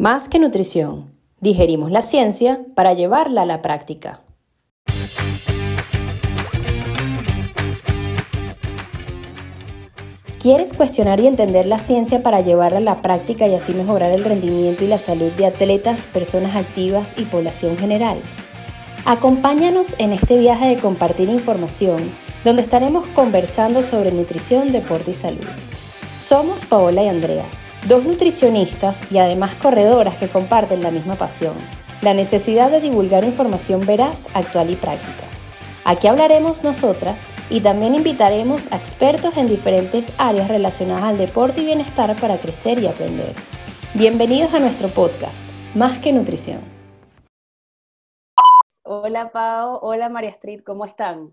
Más que nutrición, digerimos la ciencia para llevarla a la práctica. ¿Quieres cuestionar y entender la ciencia para llevarla a la práctica y así mejorar el rendimiento y la salud de atletas, personas activas y población general? Acompáñanos en este viaje de compartir información, donde estaremos conversando sobre nutrición, deporte y salud. Somos Paola y Andrea Dos nutricionistas y además corredoras que comparten la misma pasión, la necesidad de divulgar información veraz, actual y práctica. Aquí hablaremos nosotras y también invitaremos a expertos en diferentes áreas relacionadas al deporte y bienestar para crecer y aprender. Bienvenidos a nuestro podcast, Más que Nutrición. Hola Pau, hola María Street, ¿cómo están?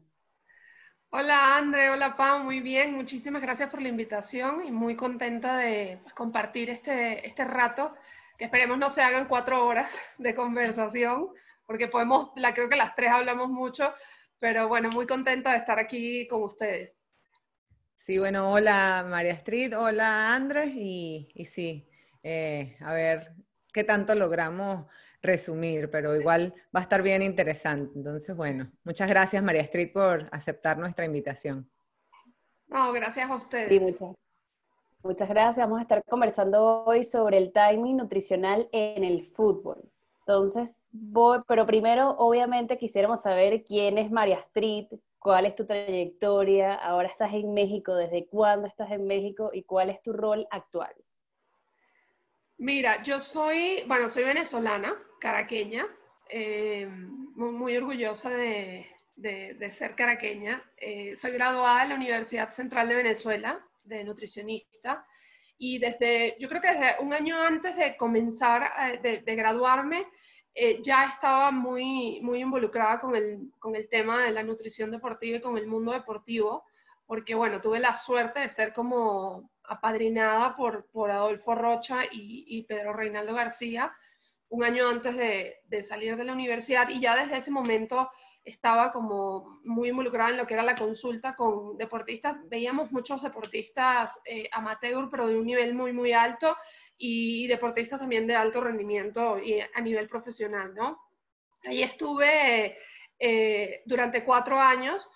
Hola André, hola Pau, muy bien, muchísimas gracias por la invitación y muy contenta de pues, compartir este, este rato, que esperemos no se hagan cuatro horas de conversación, porque podemos, la, creo que las tres hablamos mucho, pero bueno, muy contenta de estar aquí con ustedes. Sí, bueno, hola María Street, hola Andrés, y, y sí, eh, a ver qué tanto logramos resumir, pero igual va a estar bien interesante. Entonces, bueno, muchas gracias María Street por aceptar nuestra invitación. No, gracias a ustedes. Sí, muchas, muchas gracias. Vamos a estar conversando hoy sobre el timing nutricional en el fútbol. Entonces, voy, pero primero, obviamente, quisiéramos saber quién es María Street, cuál es tu trayectoria, ahora estás en México, desde cuándo estás en México y cuál es tu rol actual. Mira, yo soy, bueno, soy venezolana, caraqueña, eh, muy, orgullosa de, ser caraqueña. Eh, soy graduada en la Universidad Central de Venezuela, de nutricionista, y desde, yo creo que desde un año antes de comenzar, eh, de, graduarme, ya estaba muy, muy involucrada con el, con el tema de la nutrición deportiva y con el mundo deportivo, porque bueno, tuve la suerte de ser como apadrinada por, por Adolfo Rocha y, Pedro Reinaldo García un año antes de, salir de la universidad y ya desde ese momento estaba como muy involucrada en lo que era la consulta con deportistas. Veíamos muchos deportistas eh, amateur, pero de un nivel muy, muy alto y deportistas también de alto rendimiento y a nivel profesional, ¿no? Ahí estuve eh, durante cuatro años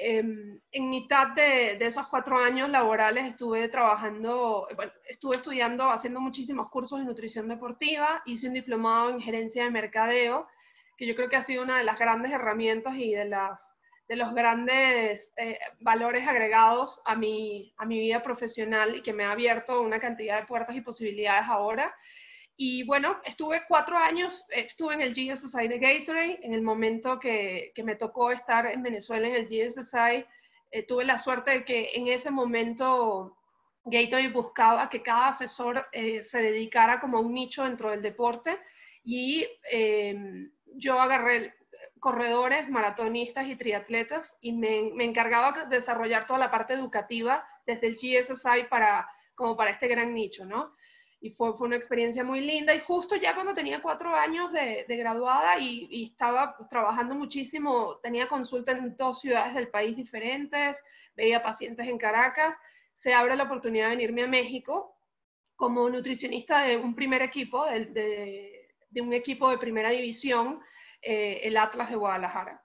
Em, en mitad de, esos cuatro años laborales estuve trabajando, estuve estudiando, haciendo muchísimos cursos de nutrición deportiva, hice un diplomado en gerencia de mercadeo, que yo creo que ha sido una de las grandes herramientas y de, las, de los grandes eh, valores agregados a mi, a mi vida profesional y que me ha abierto una cantidad de puertas y posibilidades ahora. Y bueno, estuve cuatro años, estuve en el GSSI de Gatorade, en el momento que, que me tocó estar en Venezuela en el GSSI, eh, tuve la suerte de que en ese momento Gatorade buscaba que cada asesor eh, se dedicara como a un nicho dentro del deporte y em, yo agarré corredores, maratonistas y triatletas y me, me, encargaba de desarrollar toda la parte educativa desde el GSSI para, como para este gran nicho, ¿no? Y fue, fue, una experiencia muy linda. Y justo ya cuando tenía cuatro años de, de graduada y, y, estaba trabajando muchísimo, tenía consulta en dos ciudades del país diferentes, veía pacientes en Caracas, se abre la oportunidad de venirme a México como nutricionista de un primer equipo, de, de, un equipo de primera división, eh, el Atlas de Guadalajara.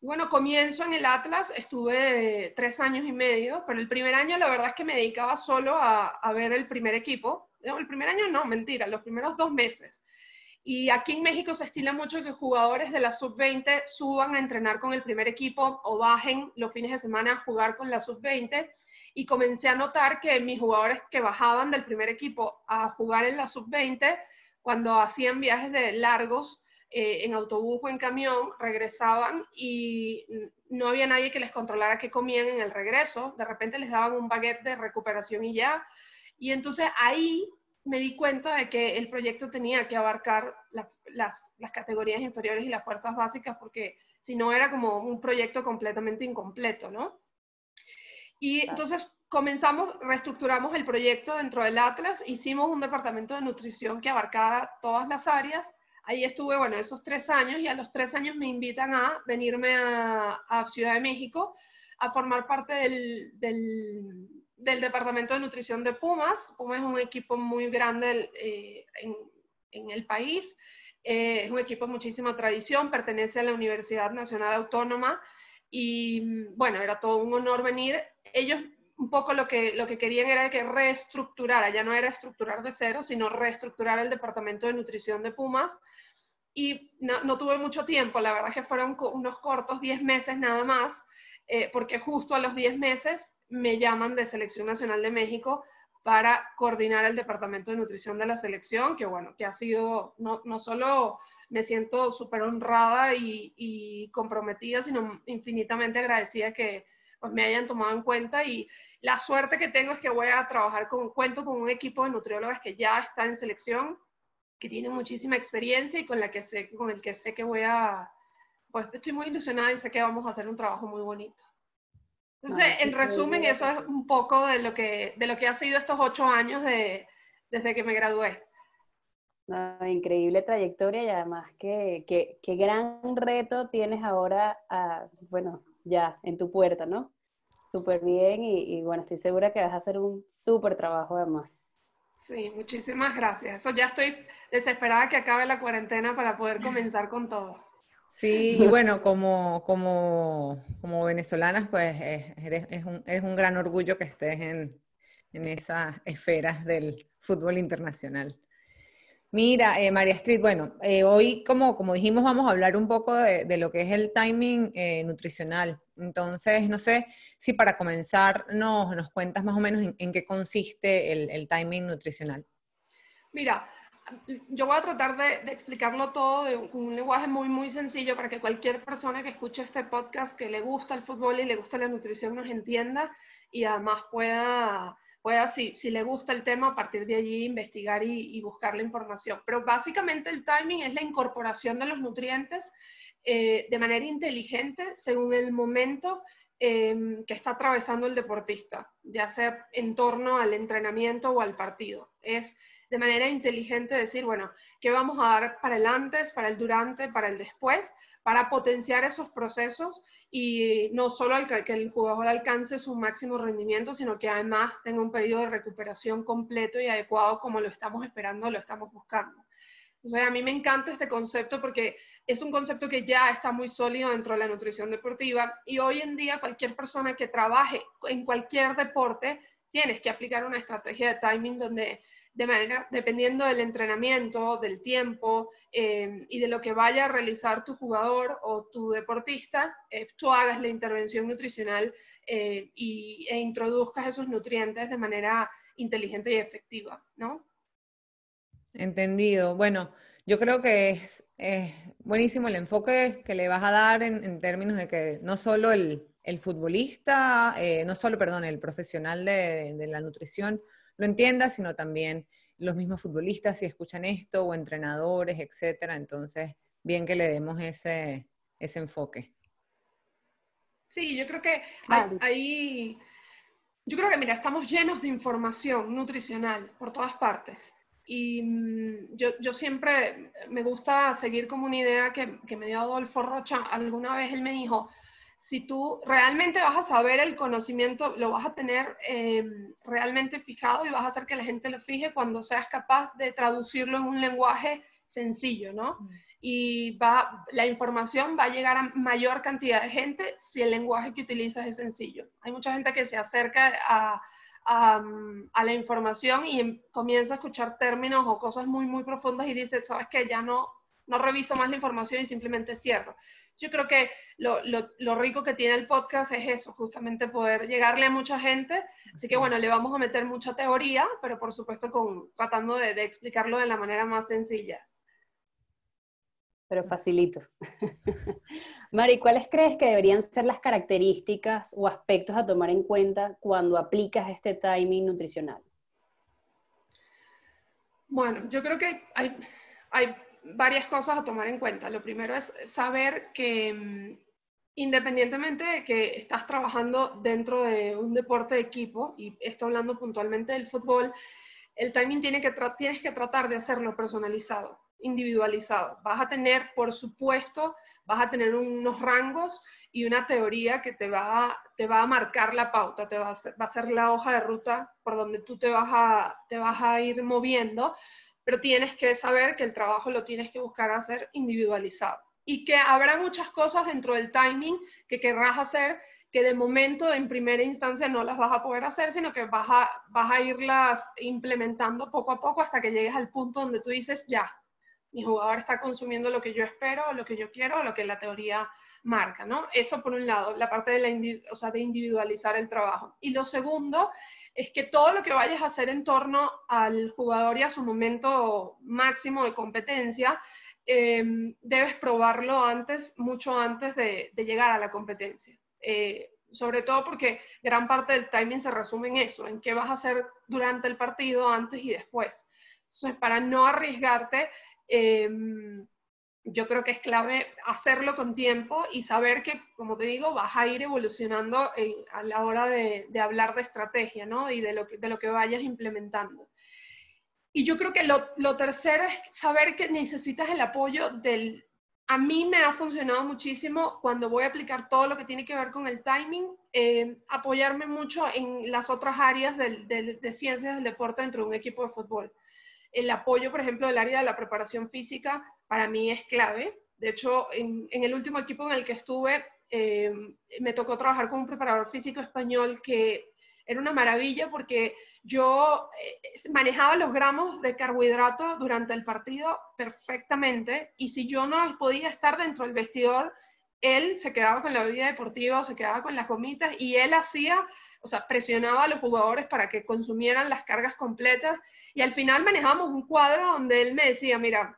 Bueno, comienzo en el Atlas, estuve tres años y medio, pero el primer año la verdad es que me dedicaba solo a, a ver el primer equipo, el primer año no, mentira, los primeros dos meses. Y aquí en México se estila mucho que jugadores de la sub-20 suban a entrenar con el primer equipo o bajen los fines de semana a jugar con la sub-20. Y comencé a notar que mis jugadores que bajaban del primer equipo a jugar en la sub-20, cuando hacían viajes de largos eh, en autobús o en camión, regresaban y no había nadie que les controlara qué comían en el regreso. De repente les daban un baguette de recuperación y ya y entonces ahí me di cuenta de que el proyecto tenía que abarcar las, categorías inferiores y las fuerzas básicas, porque si no era como un proyecto completamente incompleto, ¿no? Y entonces comenzamos, reestructuramos el proyecto dentro del Atlas, hicimos un departamento de nutrición que abarcaba todas las áreas. Ahí estuve, bueno, esos tres años y a los tres años me invitan a venirme a, Ciudad de México a formar parte del del Departamento de Nutrición de Pumas. Pumas es un equipo muy grande eh, en el país. Eh, es un equipo de muchísima tradición, pertenece a la Universidad Nacional Autónoma y bueno, era todo un honor venir. Ellos un poco lo que, lo que querían era que reestructurara, ya no era estructurar de cero, sino reestructurar el Departamento de Nutrición de Pumas. Y no, tuve mucho tiempo, la verdad que fueron unos cortos 10 meses nada más, eh, porque justo a los 10 meses me llaman de Selección Nacional de México para coordinar el Departamento de Nutrición de la selección, que bueno, que ha sido, no, no solo me siento súper honrada y, y, comprometida, sino infinitamente agradecida que pues, me hayan tomado en cuenta y la suerte que tengo es que voy a trabajar con, cuento con un equipo de nutriólogas que ya está en selección, que tiene muchísima experiencia y con, la que sé, con el que sé que voy a, pues estoy muy ilusionada y sé que vamos a hacer un trabajo muy bonito. Entonces, en resumen, eso es un poco de lo que, de lo que ha sido estos ocho años de, desde que me gradué. increíble trayectoria y además que, que, gran reto tienes ahora, bueno, ya en tu puerta, ¿no? Súper bien y, bueno, estoy segura que vas a hacer un súper trabajo además. Sí, muchísimas gracias. Eso ya estoy desesperada que acabe la cuarentena para poder comenzar con todo. Sí, y bueno, como, como, como venezolanas, pues es, un, es, un, gran orgullo que estés en, en esas esferas del fútbol internacional. Mira, eh, María Street, bueno, eh, hoy como, como dijimos vamos a hablar un poco de, lo que es el timing eh, nutricional. Entonces, no sé si para comenzar nos, nos cuentas más o menos en, qué consiste el, timing nutricional. Mira, yo voy a tratar de, explicarlo todo con un lenguaje muy, muy sencillo para que cualquier persona que escuche este podcast que le gusta el fútbol y le gusta la nutrición nos entienda y además pueda pueda, si, si le gusta el tema, a partir de allí investigar y, buscar la información. Pero básicamente el timing es la incorporación de los nutrientes eh, de manera inteligente según el momento em, que está atravesando el deportista, ya sea en torno al entrenamiento o al partido. Es de manera inteligente decir, bueno, ¿qué vamos a dar para el antes, para el durante, para el después? para potenciar esos procesos y no solo que el jugador alcance su máximo rendimiento, sino que además tenga un periodo de recuperación completo y adecuado como lo estamos esperando, lo estamos buscando. Entonces, a mí me encanta este concepto porque es un concepto que ya está muy sólido dentro de la nutrición deportiva y hoy en día cualquier persona que trabaje en cualquier deporte tienes que aplicar una estrategia de timing donde de manera, dependiendo del entrenamiento, del tiempo eh, y de lo que vaya a realizar tu jugador o tu deportista, eh, tú hagas la intervención nutricional eh, y, e introduzcas esos nutrientes de manera inteligente y efectiva, ¿no? Entendido. Bueno, yo creo que es, buenísimo el enfoque que le vas a dar en, términos de que no solo el, futbolista, no solo, perdón, el profesional de, de la nutrición, lo entienda, sino también los mismos futbolistas si escuchan esto o entrenadores, etcétera. Entonces, bien que le demos ese, ese enfoque. Sí, yo creo que ahí, yo creo que, mira, estamos llenos de información nutricional por todas partes. Y mm, yo, yo, siempre me gusta seguir como una idea que, que me dio Adolfo Rocha. Alguna vez él me dijo, si tú realmente vas a saber el conocimiento, lo vas a tener em, realmente fijado y vas a hacer que la gente lo fije cuando seas capaz de traducirlo en un lenguaje sencillo, ¿no? Mm. Y va, la información va a llegar a mayor cantidad de gente si el lenguaje que utilizas es sencillo. Hay mucha gente que se acerca a, a, a la información y em, comienza a escuchar términos o cosas muy, muy profundas y dice, sabes que ya no, no reviso más la información y simplemente cierro. Yo creo que lo, lo, rico que tiene el podcast es eso, justamente poder llegarle a mucha gente. Así que bueno, le vamos a meter mucha teoría, pero por supuesto con, tratando de, de explicarlo de la manera más sencilla. Pero facilito. Mari, ¿cuáles crees que deberían ser las características o aspectos a tomar en cuenta cuando aplicas este timing nutricional? Bueno, yo creo que hay, hay varias cosas a tomar en cuenta. Lo primero es saber que mm, independientemente de que estás trabajando dentro de un deporte de equipo, y estoy hablando puntualmente del fútbol, el timing tiene que tienes que tratar de hacerlo personalizado, individualizado. Vas a tener, por supuesto, vas a tener unos rangos y una teoría que te va a, te va a marcar la pauta, te va a, ser, va a ser la hoja de ruta por donde tú te vas a, te vas a ir moviendo, pero tienes que saber que el trabajo lo tienes que buscar hacer individualizado y que habrá muchas cosas dentro del timing que querrás hacer que de momento en primera instancia no las vas a poder hacer, sino que vas a, vas a irlas implementando poco a poco hasta que llegues al punto donde tú dices, ya, mi jugador está consumiendo lo que yo espero, lo que yo quiero, lo que la teoría marca, ¿no? Eso por un lado, la parte de, la, o sea, de individualizar el trabajo. Y lo segundo es que todo lo que vayas a hacer en torno al jugador y a su momento máximo de competencia, em, debes probarlo antes, mucho antes de, llegar a la competencia. Eh, sobre todo porque gran parte del timing se resume en eso, en qué vas a hacer durante el partido, antes y después. Entonces, para no arriesgarte, Em, yo creo que es clave hacerlo con tiempo y saber que, como te digo, vas a ir evolucionando a la hora de, hablar de estrategia, ¿no? Y de lo que, de lo que vayas implementando. Y yo creo que lo, tercero es saber que necesitas el apoyo del... A mí me ha funcionado muchísimo cuando voy a aplicar todo lo que tiene que ver con el timing, em, apoyarme mucho en las otras áreas de ciencias del deporte dentro de un equipo de fútbol. El apoyo, por ejemplo, del área de la preparación física para mí es clave. De hecho, en, el último equipo en el que estuve, eh, me tocó trabajar con un preparador físico español que era una maravilla porque yo eh, manejaba los gramos de carbohidrato durante el partido perfectamente y si yo no podía estar dentro del vestidor, él se quedaba con la bebida deportiva se quedaba con las gomitas y él hacía o sea, presionaba a los jugadores para que consumieran las cargas completas y al final manejamos un cuadro donde él me decía, mira,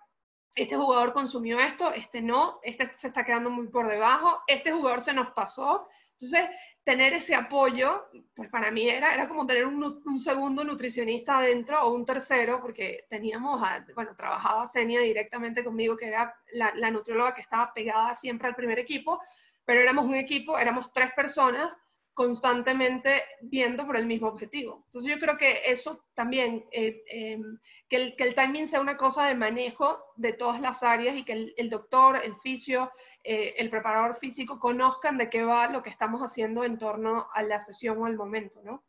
este jugador consumió esto, este no, este se está quedando muy por debajo, este jugador se nos pasó. Entonces, tener ese apoyo, pues para mí era, era como tener un, segundo nutricionista adentro o un tercero, porque teníamos, bueno, trabajaba Senia directamente conmigo, que era la, la nutrióloga que estaba pegada siempre al primer equipo, pero éramos un equipo, éramos tres personas constantemente viendo por el mismo objetivo. Entonces yo creo que eso también, eh, eh, que, el, que, el, timing sea una cosa de manejo de todas las áreas y que el, doctor, el fisio, eh, el preparador físico conozcan de qué va lo que estamos haciendo en torno a la sesión o al momento, ¿no?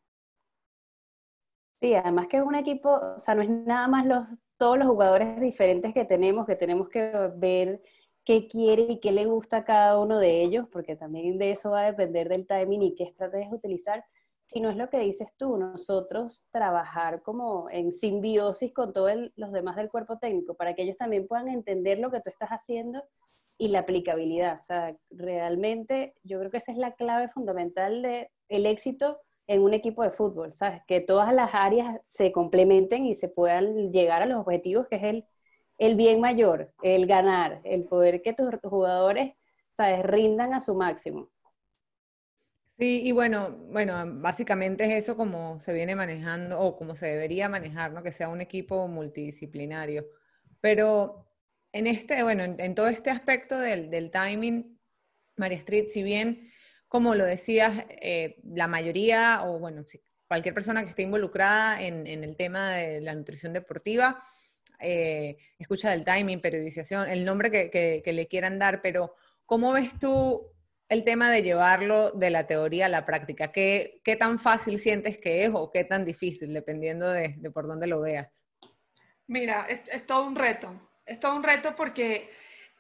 Sí, además que es un equipo, o sea, no es nada más los, todos los jugadores diferentes que tenemos, que tenemos que ver qué quiere y qué le gusta a cada uno de ellos, porque también de eso va a depender del timing y qué estrategias utilizar, si no es lo que dices tú, nosotros trabajar como en simbiosis con todos los demás del cuerpo técnico, para que ellos también puedan entender lo que tú estás haciendo y la aplicabilidad. O sea, realmente yo creo que esa es la clave fundamental del el éxito en un equipo de fútbol, ¿sabes? Que todas las áreas se complementen y se puedan llegar a los objetivos que es el el bien mayor, el ganar, el poder que tus jugadores, sabes, rindan a su máximo. Sí, y bueno, bueno, básicamente es eso como se viene manejando o como se debería manejar, ¿no? Que sea un equipo multidisciplinario. Pero en este, bueno, en, todo este aspecto del, timing, María Street, si bien, como lo decías, eh, la mayoría, o bueno, cualquier persona que esté involucrada en, en el tema de la nutrición deportiva, eh, escucha del timing, periodización, el nombre que, le quieran dar, pero ¿cómo ves tú el tema de llevarlo de la teoría a la práctica? ¿Qué, qué tan fácil sientes que es o qué tan difícil, dependiendo de, por dónde lo veas? Mira, es, todo un reto, es todo un reto porque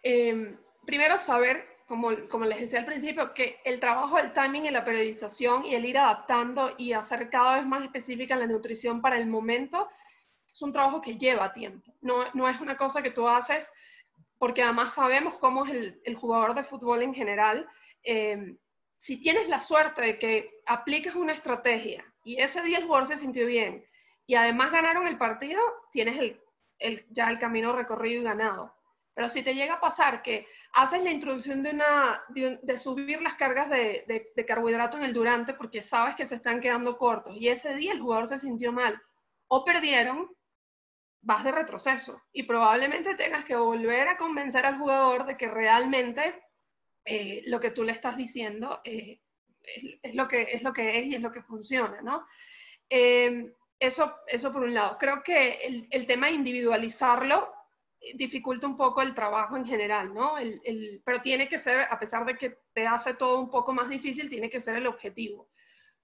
em, primero saber, como, como les decía al principio, que el trabajo del timing y la periodización y el ir adaptando y hacer cada vez más específica la nutrición para el momento es un trabajo que lleva tiempo. No, no es una cosa que tú haces porque además sabemos cómo es el, jugador de fútbol en general. Eh, si tienes la suerte de que apliques una estrategia y ese día el jugador se sintió bien y además ganaron el partido, tienes el, el, ya el camino recorrido y ganado. Pero si te llega a pasar que haces la introducción de, una, de, subir las cargas de, de, de, carbohidrato en el durante porque sabes que se están quedando cortos y ese día el jugador se sintió mal o perdieron, vas de retroceso y probablemente tengas que volver a convencer al jugador de que realmente eh, lo que tú le estás diciendo eh, es, lo que, es lo que y es lo que funciona, ¿no? Eh, eso, eso por un lado. Creo que el, tema de individualizarlo dificulta un poco el trabajo en general, ¿no? Pero tiene que ser, a pesar de que te hace todo un poco más difícil, tiene que ser el objetivo.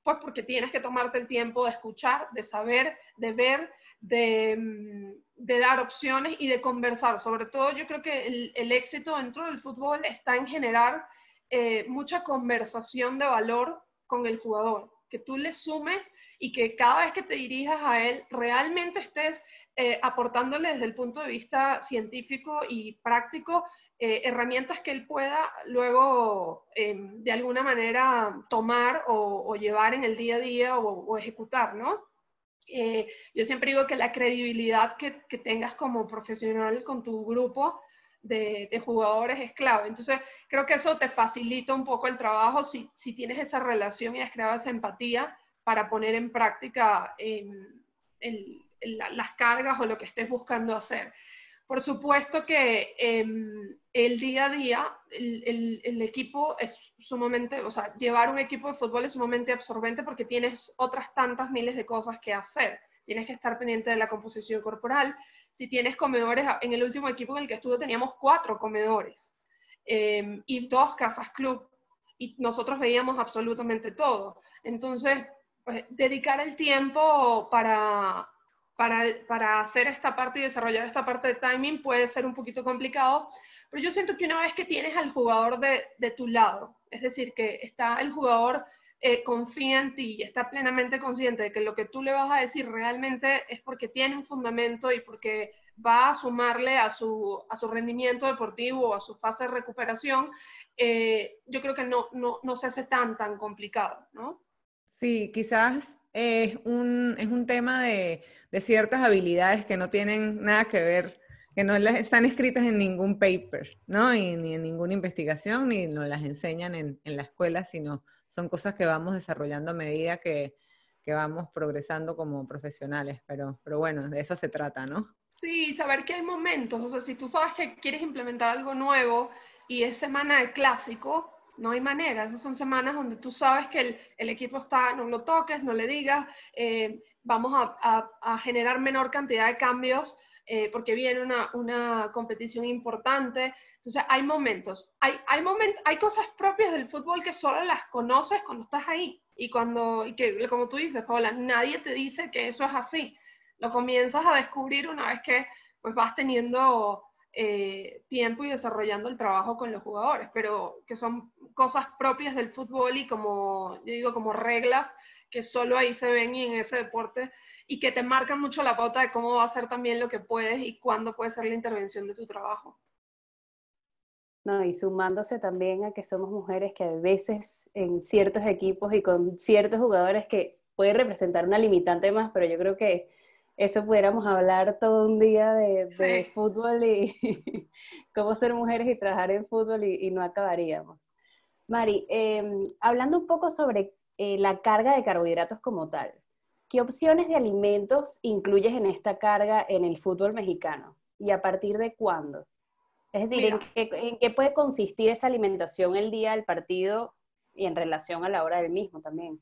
Pues porque tienes que tomarte el tiempo de escuchar, de saber, de ver, de, mm, dar opciones y de conversar. Sobre todo yo creo que el, éxito dentro del fútbol está en generar eh, mucha conversación de valor con el jugador, que tú le sumes y que cada vez que te dirijas a él realmente estés eh, aportándole desde el punto de vista científico y práctico eh, herramientas que él pueda luego de alguna manera tomar o, llevar en el día a día o, o ejecutar, ¿no? Eh, yo siempre digo que la credibilidad que, tengas como profesional con tu grupo de, jugadores es clave. Entonces, creo que eso te facilita un poco el trabajo si, tienes esa relación y has creado esa empatía para poner en práctica las cargas o lo que estés buscando hacer. Por supuesto que em, el día a día, el, equipo es sumamente, o sea, llevar un equipo de fútbol es sumamente absorbente porque tienes otras tantas miles de cosas que hacer. Tienes que estar pendiente de la composición corporal. Si tienes comedores, en el último equipo en el que estuve teníamos cuatro comedores em, y dos casas club. Y nosotros veíamos absolutamente todo. Entonces, pues, dedicar el tiempo para, para, hacer esta parte y desarrollar esta parte de timing puede ser un poquito complicado, pero yo siento que una vez que tienes al jugador de, tu lado, es decir, que está el jugador eh, confía en ti y está plenamente consciente de que lo que tú le vas a decir realmente es porque tiene un fundamento y porque va a sumarle a su, a su rendimiento deportivo o a su fase de recuperación, eh, yo creo que no, no, no se hace tan, tan complicado, ¿no? Sí, quizás es un, es un tema de, ciertas habilidades que no tienen nada que ver, que no están escritas en ningún paper, ¿no? Y, ni en ninguna investigación, ni nos las enseñan en, la escuela, sino son cosas que vamos desarrollando a medida que, vamos progresando como profesionales. Pero, pero bueno, de eso se trata, ¿no? Sí, saber que hay momentos, o sea, si tú sabes que quieres implementar algo nuevo y es semana de clásico, no hay manera. Esas son semanas donde tú sabes que el, equipo está, no lo toques, no le digas, eh, vamos a, generar menor cantidad de cambios eh, porque viene una, competición importante. Entonces, hay momentos. Hay, hay, hay cosas propias del fútbol que solo las conoces cuando estás ahí. Y cuando, y que, como tú dices, Paola, nadie te dice que eso es así. Lo comienzas a descubrir una vez que pues, vas teniendo eh, tiempo y desarrollando el trabajo con los jugadores, pero que son cosas propias del fútbol y como, yo digo, como reglas que solo ahí se ven y en ese deporte y que te marcan mucho la pauta de cómo va a ser también lo que puedes y cuándo puede ser la intervención de tu trabajo. No, y sumándose también a que somos mujeres que a veces en ciertos equipos y con ciertos jugadores que puede representar una limitante más, pero yo creo que eso pudiéramos hablar todo un día de, fútbol y cómo ser mujeres y trabajar en fútbol y, no acabaríamos. Mari, em, hablando un poco sobre eh, la carga de carbohidratos como tal, ¿qué opciones de alimentos incluyes en esta carga en el fútbol mexicano? ¿Y a partir de cuándo? Es decir, ¿en qué, ¿en qué, puede consistir esa alimentación el día del partido y en relación a la hora del mismo también?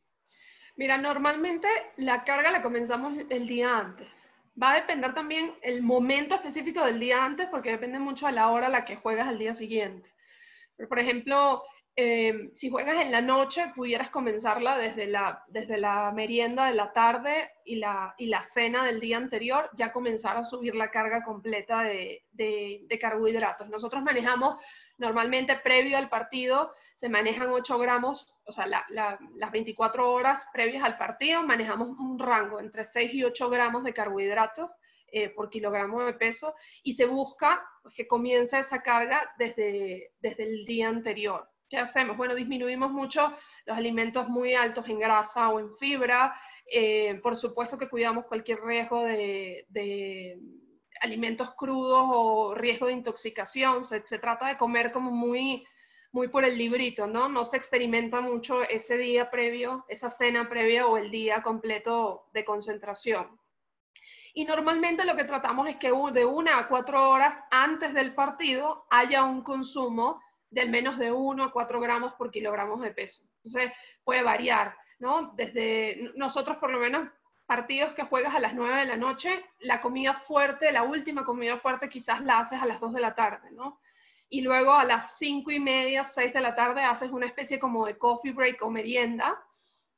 Mira, normalmente la carga la comenzamos el día antes. Va a depender también el momento específico del día antes, porque depende mucho a la hora a la que juegas al día siguiente. Por ejemplo, eh, si juegas en la noche, pudieras comenzarla desde la, desde la merienda de la tarde y la, y la cena del día anterior, ya comenzar a subir la carga completa de, de carbohidratos. Nosotros manejamos normalmente previo al partido se manejan 8 gramos, o sea, las 24 horas previas al partido manejamos un rango entre 6 y 8 gramos de carbohidratos eh, por kilogramo de peso y se busca que comience esa carga desde, desde el día anterior. ¿Qué hacemos? Bueno, disminuimos mucho los alimentos muy altos en grasa o en fibra. Eh, por supuesto que cuidamos cualquier riesgo de, de alimentos crudos o riesgo de intoxicación. Se, se, trata de comer como muy muy por el librito, ¿no? No se experimenta mucho ese día previo, esa cena previa o el día completo de concentración. Y normalmente lo que tratamos es que de una a cuatro horas antes del partido haya un consumo del menos de uno a cuatro gramos por kilogramos de peso. Entonces puede variar, ¿no? Desde nosotros por lo menos partidos que juegas a las nueve de la noche, la comida fuerte, la última comida fuerte quizás la haces a las dos de la tarde, ¿no? y luego a las cinco y media, seis de la tarde haces una especie como de coffee break o merienda,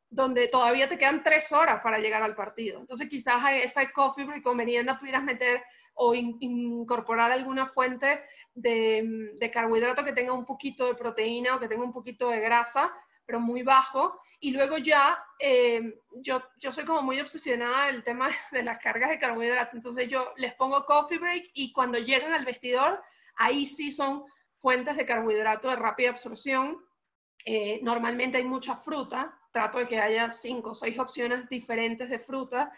donde todavía te quedan tres horas para llegar al partido. Entonces quizás a esa coffee break o merienda pudieras meter o incorporar alguna fuente de, de, carbohidrato que tenga un poquito de proteína o que tenga un poquito de grasa, pero muy bajo. Y luego ya, eh, yo, yo soy como muy obsesionada del tema de las cargas de carbohidrato, entonces yo les pongo coffee break y cuando llegan al vestidor, ahí sí son fuentes de carbohidrato de rápida absorción. Eh, normalmente hay mucha fruta, trato de que haya cinco o seis opciones diferentes de fruta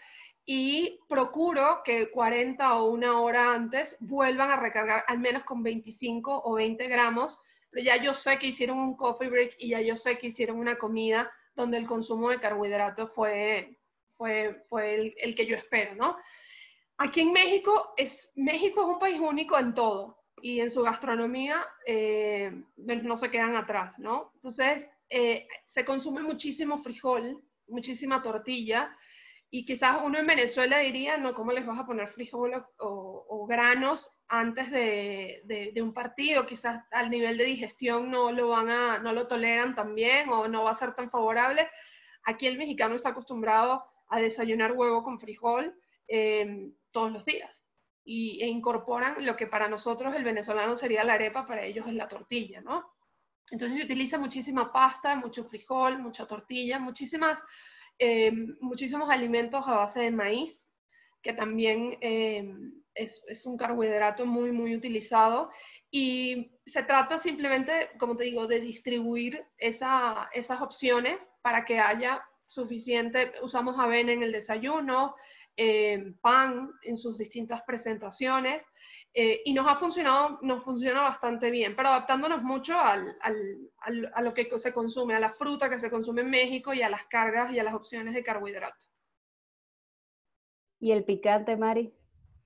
y procuro que 40 o una hora antes vuelvan a recargar al menos con 25 o 20 gramos, pero ya yo sé que hicieron un coffee break y ya yo sé que hicieron una comida donde el consumo de carbohidratos fue, fue, fue el, el, que yo espero, ¿no? Aquí en México, es, México es un país único en todo y en su gastronomía eh, no se quedan atrás, ¿no? Entonces, eh, se consume muchísimo frijol, muchísima tortilla, y quizás uno en Venezuela diría, no, ¿cómo les vas a poner frijol o, granos antes de, de, un partido? Quizás al nivel de digestión no lo van a, no lo toleran tan bien o no va a ser tan favorable. Aquí el mexicano está acostumbrado a desayunar huevo con frijol eh, todos los días y, e incorporan lo que para nosotros el venezolano sería la arepa, para ellos es la tortilla, ¿no? Entonces se utiliza muchísima pasta, mucho frijol, mucha tortilla, muchísimas, eh, muchísimos alimentos a base de maíz, que también es, es, un carbohidrato muy, muy utilizado. Y se trata simplemente, como te digo, de distribuir esa, esas opciones para que haya suficiente, usamos avena en el desayuno, eh, pan en sus distintas presentaciones eh, y nos ha funcionado, nos funciona bastante bien, pero adaptándonos mucho al, al, a lo que se consume, a la fruta que se consume en México y a las cargas y a las opciones de carbohidrato. ¿Y el picante, Mari?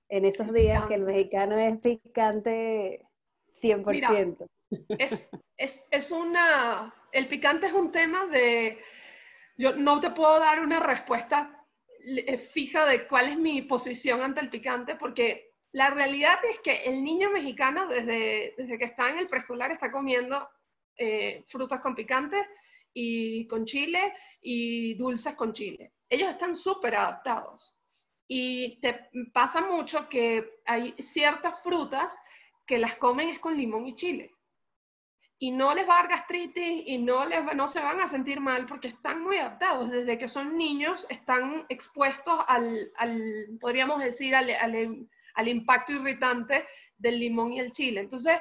En esos días que el mexicano es picante 100%. es, es, es una, el picante es un tema de, yo no te puedo dar una respuesta fija de cuál es mi posición ante el picante, porque la realidad es que el niño mexicano desde, desde que está en el preescolar está comiendo eh, frutas con picante y con chile y dulces con chile. Ellos están súper adaptados. Y te pasa mucho que hay ciertas frutas que las comen es con limón y chile y no les va a dar gastritis y no, les no se van a sentir mal porque están muy adaptados. Desde que son niños están expuestos al, podríamos decir, al, al, impacto irritante del limón y el chile. Entonces,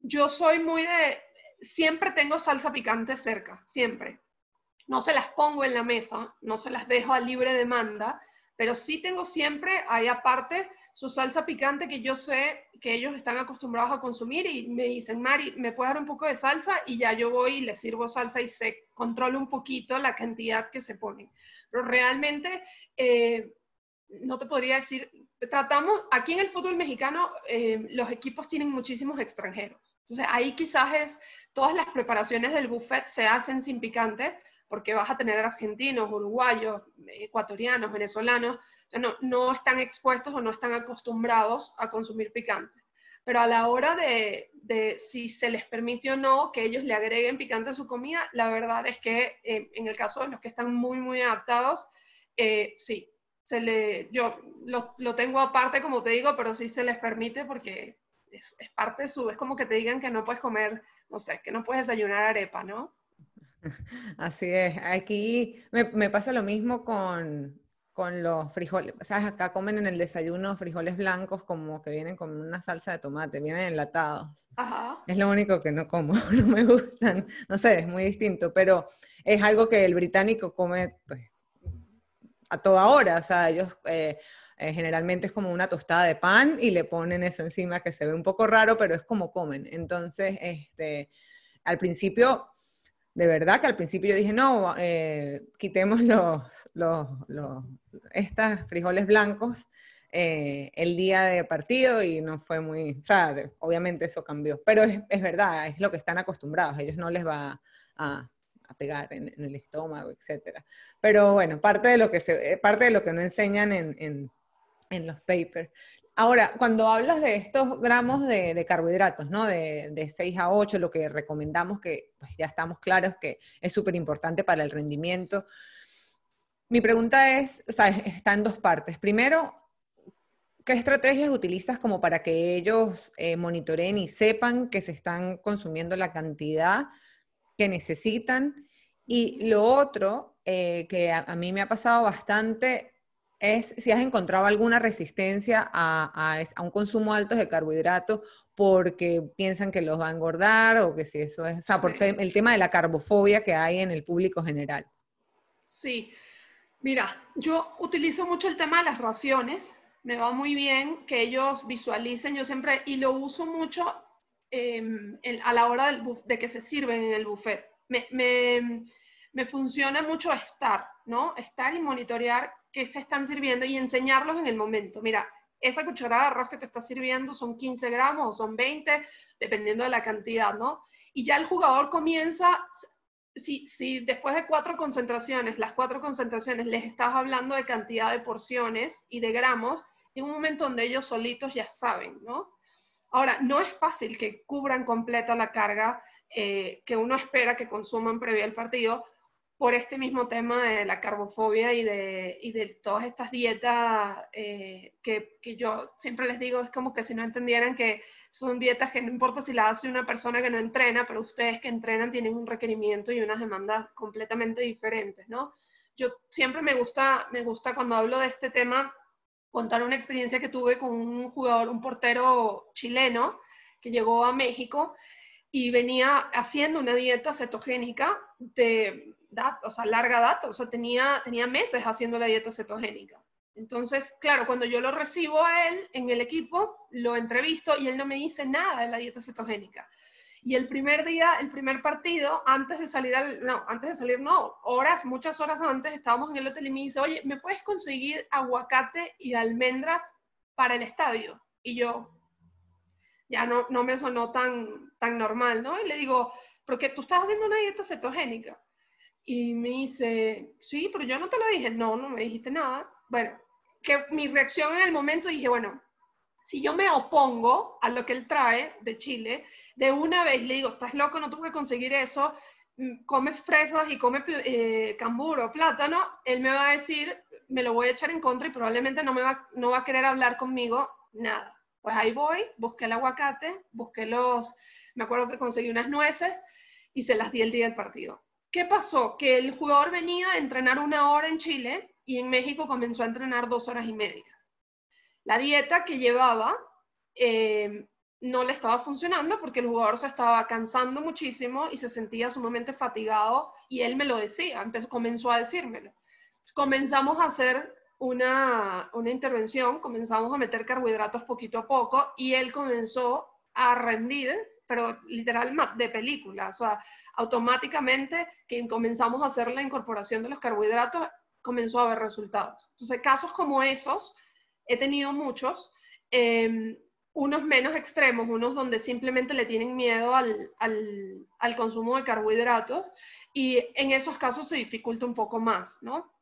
yo soy muy de, siempre tengo salsa picante cerca, siempre. No se las pongo en la mesa, no se las dejo a libre demanda, pero sí tengo siempre ahí aparte su salsa picante que yo sé que ellos están acostumbrados a consumir y me dicen, Mari, ¿me puedes dar un poco de salsa? Y ya yo voy y les sirvo salsa y se controla un poquito la cantidad que se pone. Pero realmente, eh, no te podría decir, tratamos, aquí en el fútbol mexicano, eh, los equipos tienen muchísimos extranjeros. Entonces ahí quizás es, todas las preparaciones del buffet se hacen sin picante, porque vas a tener argentinos, uruguayos, ecuatorianos, venezolanos, no, no están expuestos o no están acostumbrados a consumir picante. Pero a la hora de, de, si se les permite o no que ellos le agreguen picante a su comida, la verdad es que eh, en el caso de los que están muy, muy adaptados, eh, sí, se le, yo lo, lo, tengo aparte, como te digo, pero sí se les permite porque es, es, parte de su, es como que te digan que no puedes comer, no sé, que no puedes desayunar arepa, ¿no? Así es, aquí me, me pasa lo mismo con, con los frijoles, ¿sabes? Acá comen en el desayuno frijoles blancos como que vienen con una salsa de tomate, vienen enlatados. Ajá. Es lo único que no como, no me gustan, no sé, es muy distinto, pero es algo que el británico come pues, a toda hora, o sea, ellos eh, eh, generalmente es como una tostada de pan y le ponen eso encima que se ve un poco raro, pero es como comen. Entonces, este, al principio de verdad que al principio yo dije, no, eh, quitemos los, los, los estas frijoles blancos eh, el día de partido y no fue muy, obviamente eso cambió, pero es, es, verdad, es lo que están acostumbrados, ellos no les va a, pegar en, el estómago, etcétera. Pero bueno, parte de lo que, se, parte de lo que no enseñan en, en, en los papers. Ahora, cuando hablas de estos gramos de, carbohidratos, ¿no? De, 6 a 8, lo que recomendamos, que pues ya estamos claros que es súper importante para el rendimiento. Mi pregunta es, o sea, está en dos partes. Primero, ¿qué estrategias utilizas como para que ellos eh, monitoreen y sepan que se están consumiendo la cantidad que necesitan? Y lo otro eh, que a, mí me ha pasado bastante es si has encontrado alguna resistencia a, un consumo alto de carbohidratos porque piensan que los va a engordar o que si eso es, o sea, porque el tema de la carbofobia que hay en el público general. Sí, mira, yo utilizo mucho el tema de las raciones, me va muy bien que ellos visualicen, yo siempre, y lo uso mucho em, a la hora de que se sirven en el buffet. Me, me funciona mucho estar, ¿no? Estar y monitorear qué se están sirviendo y enseñarlos en el momento. Mira, esa cucharada de arroz que te está sirviendo son 15 gramos o son 20, dependiendo de la cantidad, ¿no? Y ya el jugador comienza, si, si después de cuatro concentraciones, las cuatro concentraciones, les estás hablando de cantidad de porciones y de gramos, en un momento donde ellos solitos ya saben, ¿no? Ahora, no es fácil que cubran completa la carga eh, que uno espera que consuman previo al partido, por este mismo tema de la carbofobia y de, y de todas estas dietas eh, que, que, yo siempre les digo, es como que si no entendieran que son dietas que no importa si las hace una persona que no entrena, pero ustedes que entrenan tienen un requerimiento y unas demandas completamente diferentes, ¿no? Yo siempre me gusta, me gusta cuando hablo de este tema contar una experiencia que tuve con un jugador, un portero chileno que llegó a México y venía haciendo una dieta cetogénica de o sea, larga data, o sea, tenía, tenía meses haciendo la dieta cetogénica. Entonces, claro, cuando yo lo recibo a él en el equipo, lo entrevisto y él no me dice nada de la dieta cetogénica. Y el primer día, el primer partido, antes de salir, al, no, antes de salir, no, horas, muchas horas antes, estábamos en el hotel y me dice, oye, ¿me puedes conseguir aguacate y almendras para el estadio? Y yo, ya no, no me sonó tan, tan normal, ¿no? Y le digo, porque tú estás haciendo una dieta cetogénica. Y me dice, sí, pero yo no te lo dije. No, no me dijiste nada. Bueno, que mi reacción en el momento dije, bueno, si yo me opongo a lo que él trae de Chile, de una vez le digo, estás loco, no tengo que conseguir eso, mm, come fresas y come eh, camburo, plátano, él me va a decir, me lo voy a echar en contra y probablemente no, me va, no va a querer hablar conmigo nada. Pues ahí voy, busqué el aguacate, busqué los, me acuerdo que conseguí unas nueces y se las di el día del partido. ¿Qué pasó? Que el jugador venía a entrenar una hora en Chile y en México comenzó a entrenar dos horas y media. La dieta que llevaba eh, no le estaba funcionando porque el jugador se estaba cansando muchísimo y se sentía sumamente fatigado y él me lo decía, empezó, comenzó a decírmelo. Comenzamos a hacer una intervención, comenzamos a meter carbohidratos poquito a poco y él comenzó a rendir pero literal de película, o sea, automáticamente que comenzamos a hacer la incorporación de los carbohidratos, comenzó a haber resultados. Entonces, casos como esos, he tenido muchos, em, unos menos extremos, unos donde simplemente le tienen miedo al, al, al, consumo de carbohidratos, y en esos casos se dificulta un poco más, ¿no?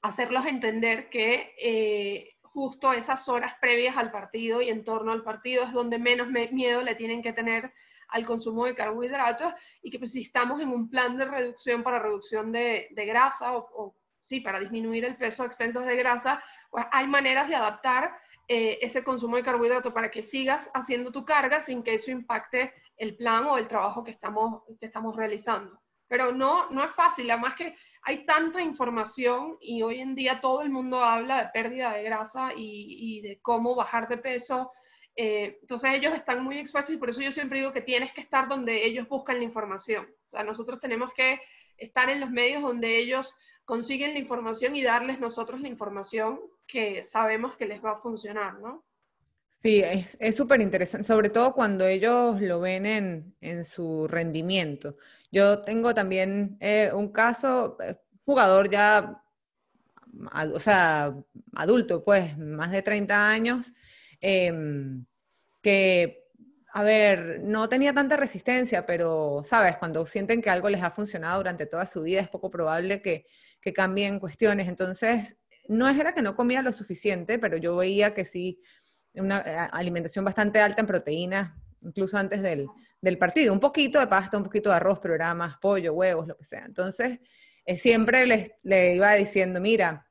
Hacerlos entender que eh, justo esas horas previas al partido y en torno al partido es donde menos miedo le tienen que tener al consumo de carbohidratos y que pues, si estamos en un plan de reducción para reducción de, grasa o, sí, para disminuir el peso a expensas de grasa, pues hay maneras de adaptar eh, ese consumo de carbohidratos para que sigas haciendo tu carga sin que eso impacte el plan o el trabajo que estamos, que estamos realizando. Pero no, no es fácil, además que hay tanta información y hoy en día todo el mundo habla de pérdida de grasa y, y de cómo bajar de peso, eh, entonces ellos están muy expuestos y por eso yo siempre digo que tienes que estar donde ellos buscan la información. O sea, nosotros tenemos que estar en los medios donde ellos consiguen la información y darles nosotros la información que sabemos que les va a funcionar, ¿no? Sí, es súper interesante, sobre todo cuando ellos lo ven en, su rendimiento. Yo tengo también eh, un caso, eh, jugador ya, o sea, adulto, pues, más de 30 años, Em, que, a ver, no tenía tanta resistencia, pero, ¿sabes? Cuando sienten que algo les ha funcionado durante toda su vida, es poco probable que, que cambien cuestiones. Entonces, no era que no comía lo suficiente, pero yo veía que sí, una eh, alimentación bastante alta en proteínas, incluso antes del, del partido. Un poquito de pasta, un poquito de arroz, más pollo, huevos, lo que sea. Entonces, eh, siempre le iba diciendo, mira,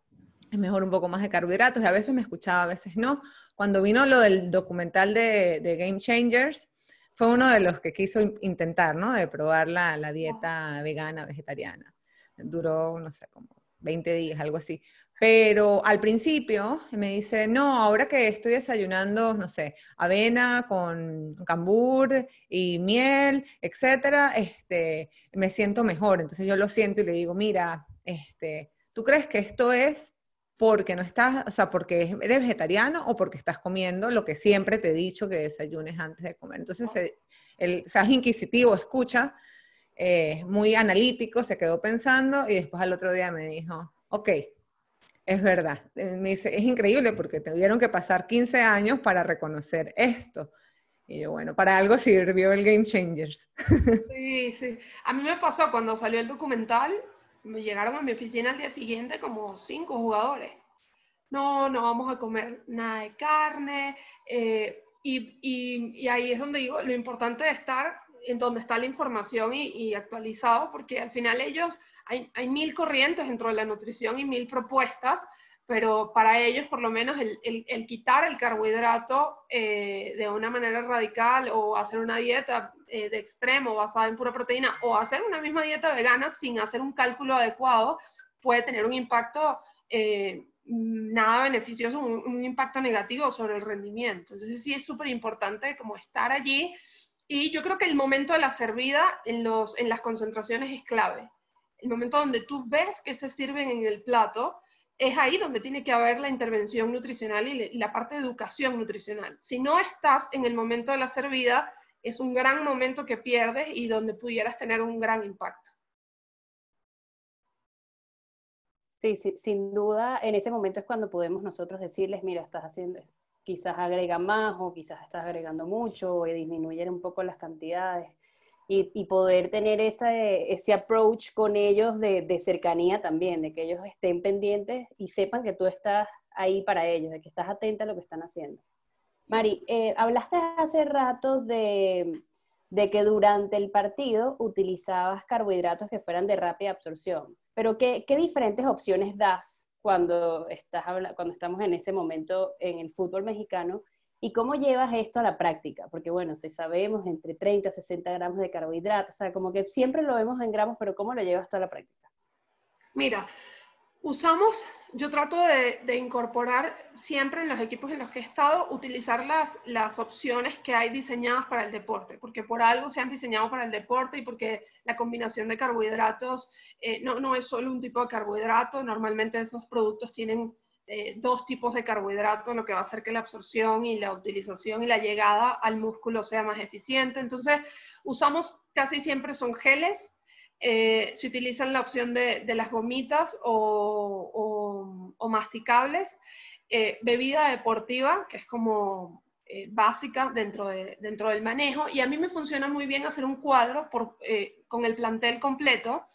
es mejor un poco más de carbohidratos, a veces me escuchaba, a veces no, cuando vino lo del documental de, Game Changers, fue uno de los que quiso intentar, ¿no? De probar la, la dieta vegana, vegetariana. Duró, no sé, como 20 días, algo así. Pero al principio me dice, no, ahora que estoy desayunando, no sé, avena con cambur y miel, etcétera, este, me siento mejor. Entonces yo lo siento y le digo, mira, este, ¿tú crees que esto es porque no estás, o sea, porque eres vegetariano o porque estás comiendo lo que siempre te he dicho que desayunes antes de comer? Entonces, el, o sea, es inquisitivo, escucha, eh, muy analítico, se quedó pensando y después al otro día me dijo, ok, es verdad. Eh, me dice, es increíble porque tuvieron que pasar 15 años para reconocer esto. Y yo, bueno, para algo sirvió el Game Changers. Sí, sí. A mí me pasó cuando salió el documental, llegaron a mi oficina al día siguiente como cinco jugadores. No, no vamos a comer nada de carne. Eh, y, y, ahí es donde digo, lo importante de estar en donde está la información y, y actualizado, porque al final ellos hay, mil corrientes dentro de la nutrición y mil propuestas, pero para ellos por lo menos el, quitar el carbohidrato eh, de una manera radical o hacer una dieta eh, de extremo basada en pura proteína o hacer una misma dieta vegana sin hacer un cálculo adecuado puede tener un impacto eh, nada beneficioso, un, impacto negativo sobre el rendimiento. Entonces sí es súper importante como estar allí y yo creo que el momento de la servida en, los, en las concentraciones es clave el momento donde tú ves que se sirven en el plato, es ahí donde tiene que haber la intervención nutricional y la parte de educación nutricional. Si no estás en el momento de la servida, es un gran momento que pierdes y donde pudieras tener un gran impacto. Sí, sí, sin duda, en ese momento es cuando podemos nosotros decirles, mira, estás haciendo, quizás agrega más o quizás estás agregando mucho o disminuyen un poco las cantidades y, poder tener ese approach con ellos de, cercanía también, de que ellos estén pendientes y sepan que tú estás ahí para ellos, de que estás atenta a lo que están haciendo. Mari, eh, hablaste hace rato de, que durante el partido utilizabas carbohidratos que fueran de rápida absorción, pero ¿qué, qué diferentes opciones das cuando, estás, cuando estamos en ese momento en el fútbol mexicano ¿Y cómo llevas esto a la práctica? Porque bueno, si sabemos entre 30 y 60 gramos de carbohidratos, o sea, como que siempre lo vemos en gramos, pero ¿cómo lo llevas tú a la práctica? Mira, usamos, yo trato de, incorporar siempre en los equipos en los que he estado, utilizar las, las opciones que hay diseñadas para el deporte, porque por algo se han diseñado para el deporte y porque la combinación de carbohidratos eh, no, no es solo un tipo de carbohidrato, normalmente esos productos tienen eh, dos tipos de carbohidratos, lo que va a hacer que la absorción y la utilización y la llegada al músculo sea más eficiente. Entonces, usamos casi siempre son geles, eh, se utilizan la opción de, las gomitas o, masticables, eh, bebida deportiva, que es como básica dentro, de, dentro del manejo, y a mí me funciona muy bien hacer un cuadro con el plantel completo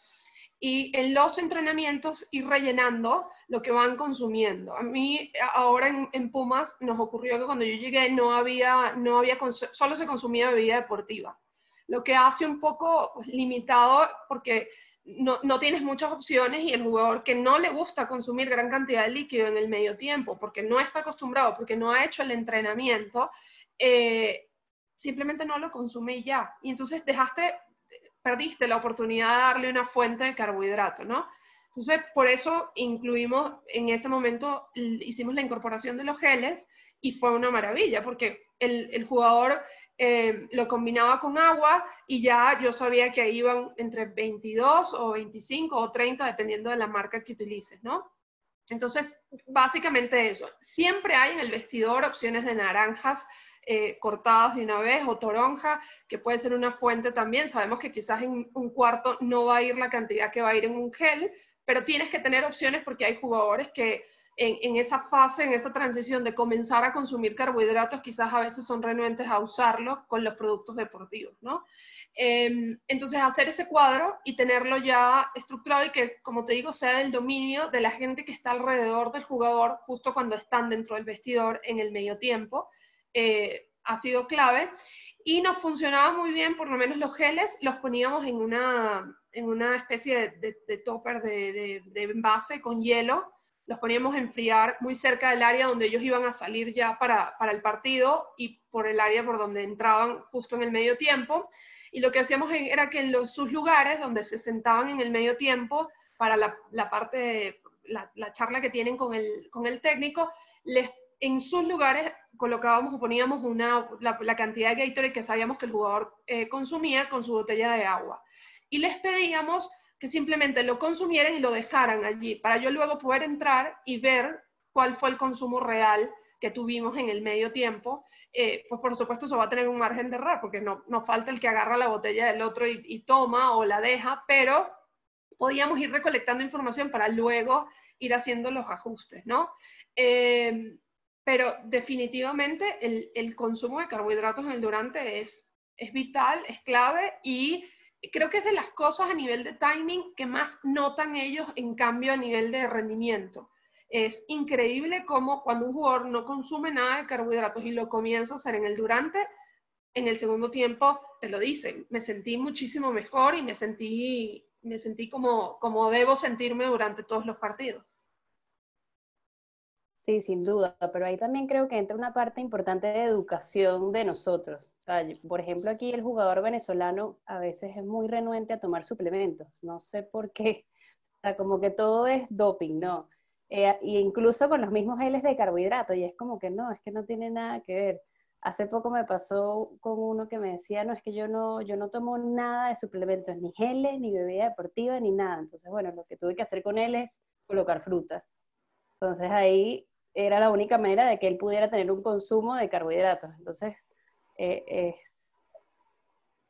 y en los entrenamientos ir rellenando lo que van consumiendo. A mí ahora en, Pumas nos ocurrió que cuando yo llegué no había, no había solo se consumía bebida deportiva, lo que hace un poco pues, limitado porque no, no, tienes muchas opciones y el jugador que no le gusta consumir gran cantidad de líquido en el medio tiempo porque no está acostumbrado, porque no ha hecho el entrenamiento, eh, simplemente no lo consume ya. Y entonces dejaste perdiste la oportunidad de darle una fuente de carbohidrato, ¿no? Entonces, por eso incluimos, en ese momento hicimos la incorporación de los geles y fue una maravilla, porque el, jugador eh, lo combinaba con agua y ya yo sabía que iban entre 22 o 25 o 30, dependiendo de la marca que utilices, ¿no? Entonces, básicamente eso. Siempre hay en el vestidor opciones de naranjas eh, cortadas de una vez o toronja, que puede ser una fuente también. Sabemos que quizás en un cuarto no va a ir la cantidad que va a ir en un gel, pero tienes que tener opciones porque hay jugadores que en, esa fase, en esa transición de comenzar a consumir carbohidratos, quizás a veces son renuentes a usarlo con los productos deportivos, ¿no? Em, entonces, hacer ese cuadro y tenerlo ya estructurado y que, como te digo, sea del dominio de la gente que está alrededor del jugador justo cuando están dentro del vestidor en el medio tiempo. Eh, ha sido clave. Y nos funcionaba muy bien, por lo menos los geles, los poníamos en una, en una especie de, de, topper de, de, envase con hielo, los poníamos a enfriar muy cerca del área donde ellos iban a salir ya para, para el partido y por el área por donde entraban justo en el medio tiempo. Y lo que hacíamos era que en los, sus lugares donde se sentaban en el medio tiempo para la, la parte, la, la, charla que tienen con el, con el técnico, les, en sus lugares colocábamos o poníamos una, la, la, cantidad de Gatorade que sabíamos que el jugador eh, consumía con su botella de agua. Y les pedíamos que simplemente lo consumieran y lo dejaran allí, para yo luego poder entrar y ver cuál fue el consumo real que tuvimos en el medio tiempo, eh, pues por supuesto eso va a tener un margen de error, porque no, no falta el que agarra la botella del otro y, y, toma o la deja, pero podíamos ir recolectando información para luego ir haciendo los ajustes, ¿no? Eh, pero definitivamente el, consumo de carbohidratos en el durante es, es vital, es clave y creo que es de las cosas a nivel de timing que más notan ellos en cambio a nivel de rendimiento. Es increíble cómo cuando un jugador no consume nada de carbohidratos y lo comienza a hacer en el durante, en el segundo tiempo te lo dicen, me sentí muchísimo mejor y me sentí, me sentí como, como debo sentirme durante todos los partidos. Sí, sin duda, pero ahí también creo que entra una parte importante de educación de nosotros. O sea, por ejemplo, aquí el jugador venezolano a veces es muy renuente a tomar suplementos, no sé por qué. O sea, como que todo es doping, ¿no? Eh, y incluso con los mismos geles de carbohidrato, y es como que no, es que no tiene nada que ver. Hace poco me pasó con uno que me decía, no, es que yo no, yo no tomo nada de suplementos, ni geles, ni bebida deportiva, ni nada. Entonces, bueno, lo que tuve que hacer con él es colocar fruta. Entonces ahí era la única manera de que él pudiera tener un consumo de carbohidratos. Entonces, eh,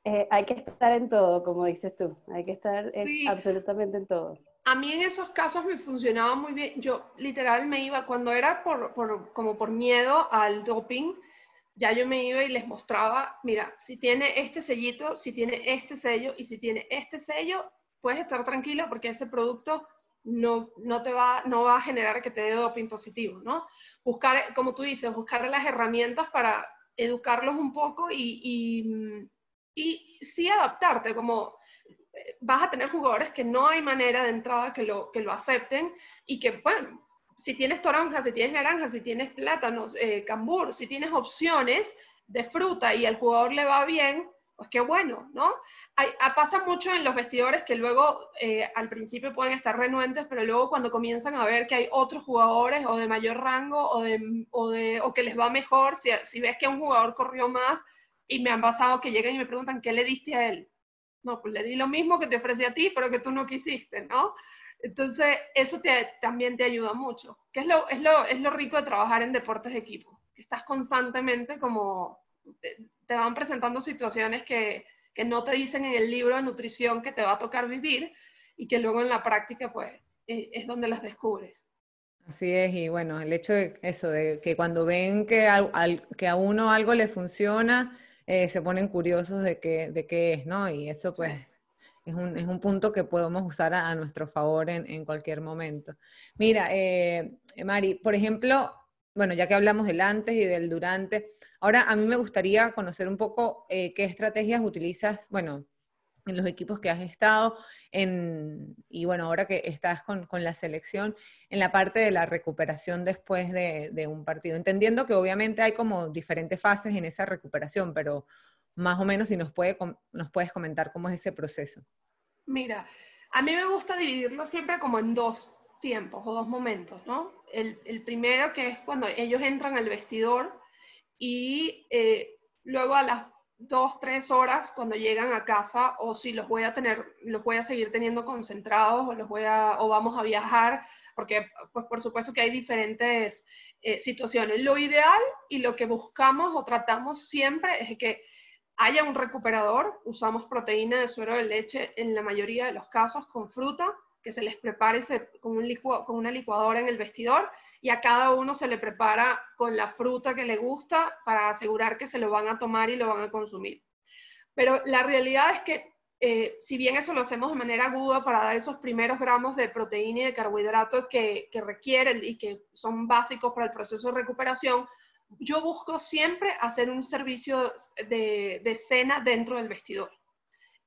eh, hay que estar en todo, como dices tú, hay que estar sí. absolutamente en todo. A mí en esos casos me funcionaba muy bien. Yo literal me iba, cuando era por, por, como por miedo al doping, ya yo me iba y les mostraba, mira, si tiene este sellito, si tiene este sello y si tiene este sello, puedes estar tranquilo porque ese producto no, no, te va, no va a generar que te dé doping positivo, ¿no? Buscar, como tú dices, buscar las herramientas para educarlos un poco y, y, y sí adaptarte, como eh, vas a tener jugadores que no hay manera de entrada que lo, que lo acepten y que, bueno, si tienes toronja, si tienes naranja, si tienes plátanos, eh, cambur, si tienes opciones de fruta y al jugador le va bien, pues qué bueno, ¿no? Hay, pasa mucho en los vestidores que luego eh, al principio pueden estar renuentes, pero luego cuando comienzan a ver que hay otros jugadores o de mayor rango o, de, o, de, o que les va mejor, si, ves que un jugador corrió más y me han pasado que llegan y me preguntan, ¿qué le diste a él? No, pues le di lo mismo que te ofrecí a ti, pero que tú no quisiste, ¿no? Entonces, eso te, también te ayuda mucho. Que es lo, es, lo, es lo rico de trabajar en deportes de equipo. Estás constantemente como te van presentando situaciones que, que, no te dicen en el libro de nutrición que te va a tocar vivir y que luego en la práctica pues eh, es donde las descubres. Así es, y bueno, el hecho de eso, de que cuando ven que a, al, que a uno algo le funciona, eh, se ponen curiosos de qué, de qué es, ¿no? Y eso pues es, un, es, un, punto que podemos usar a, a nuestro favor en, en, cualquier momento. Mira, eh, Mari, por ejemplo, bueno, ya que hablamos del antes y del durante, ahora a mí me gustaría conocer un poco eh, qué estrategias utilizas, bueno, en los equipos que has estado, en, y bueno, ahora que estás con, con, la selección, en la parte de la recuperación después de, un partido. Entendiendo que obviamente hay como diferentes fases en esa recuperación, pero más o menos si nos, puede, nos puedes comentar cómo es ese proceso. Mira, a mí me gusta dividirlo siempre como en dos tiempos o dos momentos, ¿no? El primero que es cuando ellos entran al vestidor y eh, luego a las dos, tres horas cuando llegan a casa o si los voy a tener, los voy a seguir teniendo concentrados o los voy a, o vamos a viajar, porque pues por supuesto que hay diferentes eh, situaciones. Lo ideal y lo que buscamos o tratamos siempre es que haya un recuperador, usamos proteína de suero de leche en la mayoría de los casos con fruta, que se les prepare con, una licuadora en el vestidor y a cada uno se le prepara con la fruta que le gusta para asegurar que se lo van a tomar y lo van a consumir. Pero la realidad es que eh, si bien eso lo hacemos de manera aguda para dar esos primeros gramos de proteína y de carbohidratos que, que requieren y que son básicos para el proceso de recuperación, yo busco siempre hacer un servicio de, de cena dentro del vestidor,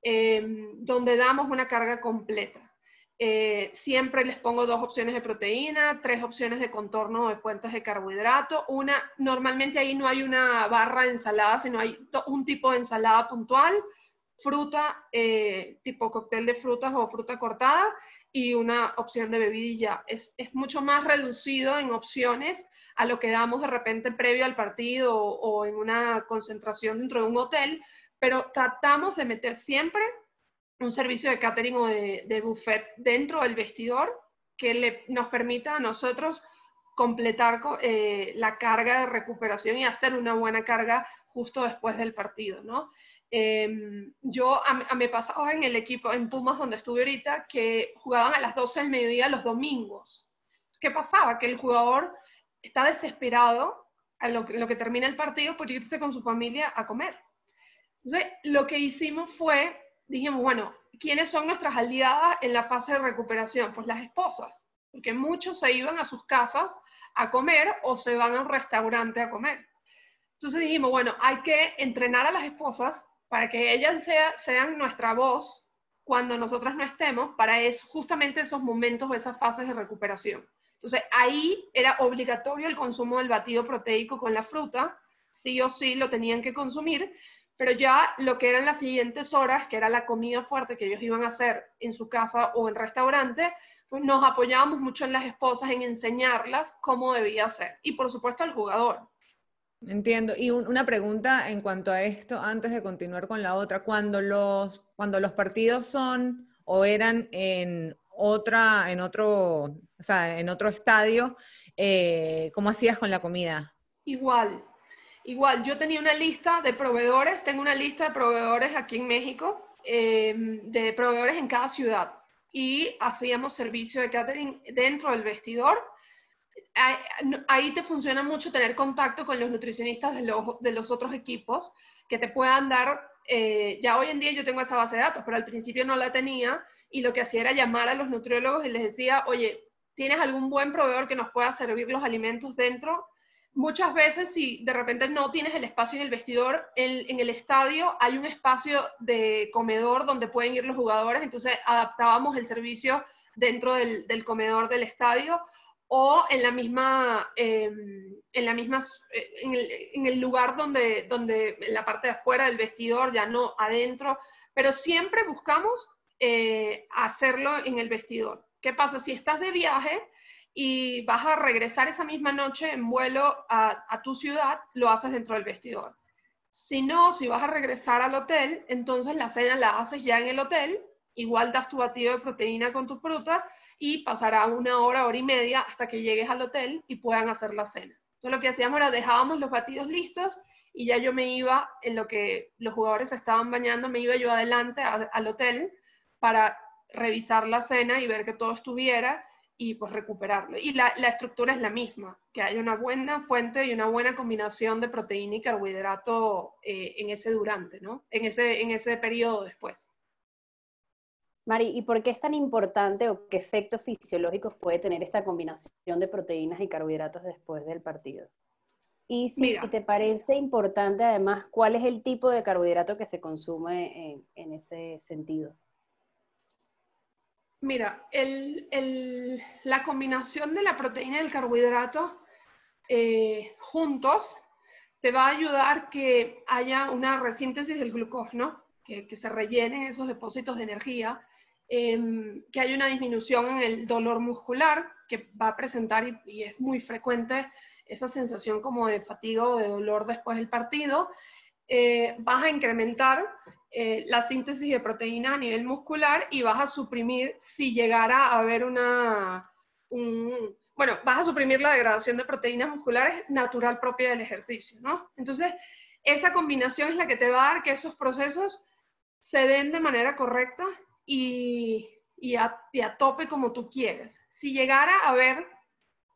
eh, donde damos una carga completa. Eh, siempre les pongo dos opciones de proteína, tres opciones de contorno de fuentes de carbohidrato. Una, normalmente ahí no hay una barra de ensalada, sino hay un tipo de ensalada puntual, fruta, eh, tipo cóctel de frutas o fruta cortada, y una opción de bebidilla. Es, es, mucho más reducido en opciones a lo que damos de repente previo al partido o, en una concentración dentro de un hotel, pero tratamos de meter siempre un servicio de catering o de, buffet dentro del vestidor que le, nos permita a nosotros completar eh, la carga de recuperación y hacer una buena carga justo después del partido, ¿no? Em, yo, a, me pasaba en el equipo, en Pumas, donde estuve ahorita, que jugaban a las 12 del mediodía los domingos. ¿Qué pasaba? Que el jugador está desesperado a lo, lo que termina el partido por irse con su familia a comer. Entonces, lo que hicimos fue, dijimos, bueno, ¿quiénes son nuestras aliadas en la fase de recuperación? Pues las esposas, porque muchos se iban a sus casas a comer o se van a un restaurante a comer. Entonces dijimos, bueno, hay que entrenar a las esposas para que ellas sean nuestra voz cuando nosotras no estemos, para eso, justamente esos momentos o esas fases de recuperación. Entonces, ahí era obligatorio el consumo del batido proteico con la fruta, sí o sí lo tenían que consumir, pero ya lo que eran las siguientes horas, que era la comida fuerte que ellos iban a hacer en su casa o en restaurante, pues nos apoyábamos mucho en las esposas en enseñarlas cómo debía ser. Y por supuesto al jugador. Entiendo. Y una pregunta en cuanto a esto, antes de continuar con la otra. Cuando los, cuando los partidos son o eran en otra, en otro, o sea, en otro estadio, eh, ¿cómo hacías con la comida? Igual, igual. Yo tenía una lista de proveedores, tengo una lista de proveedores aquí en México, em, de proveedores en cada ciudad. Y hacíamos servicio de catering dentro del vestidor ahí te funciona mucho tener contacto con los nutricionistas de los, de los otros equipos que te puedan dar, eh, ya hoy en día yo tengo esa base de datos, pero al principio no la tenía y lo que hacía era llamar a los nutriólogos y les decía, oye, ¿tienes algún buen proveedor que nos pueda servir los alimentos dentro? Muchas veces, si de repente no tienes el espacio en el vestidor, en, el estadio hay un espacio de comedor donde pueden ir los jugadores, entonces adaptábamos el servicio dentro del, comedor del estadio o en la misma, em, en, la misma en, el, lugar donde, donde, en la parte de afuera del vestidor, ya no adentro, pero siempre buscamos eh, hacerlo en el vestidor. ¿Qué pasa? Si estás de viaje y vas a regresar esa misma noche en vuelo a, tu ciudad, lo haces dentro del vestidor. Si no, si vas a regresar al hotel, entonces la cena la haces ya en el hotel, igual das tu batido de proteína con tu fruta y pasará una hora, hora y media hasta que llegues al hotel y puedan hacer la cena. Entonces lo que hacíamos era dejábamos los batidos listos y ya yo me iba, en lo que los jugadores estaban bañando, me iba yo adelante al hotel para revisar la cena y ver que todo estuviera y pues recuperarlo. Y la, estructura es la misma, que haya una buena fuente y una buena combinación de proteína y carbohidrato eh, en ese durante, ¿no? En ese, en ese periodo después. Mari, ¿y por qué es tan importante o qué efectos fisiológicos puede tener esta combinación de proteínas y carbohidratos después del partido? Y si te parece importante, además, ¿cuál es el tipo de carbohidrato que se consume en, ese sentido? Mira, la combinación de la proteína y el carbohidrato eh, juntos te va a ayudar que haya una resíntesis del glucógeno, que, se rellenen esos depósitos de energía Em, que hay una disminución en el dolor muscular que va a presentar y, es muy frecuente esa sensación como de fatiga o de dolor después del partido. Eh, vas a incrementar eh, la síntesis de proteína a nivel muscular y vas a suprimir, si llegara a haber una, bueno, vas a suprimir la degradación de proteínas musculares natural propia del ejercicio, ¿no? Entonces, esa combinación es la que te va a dar que esos procesos se den de manera correcta y, a, tope como tú quieres. Si llegara a haber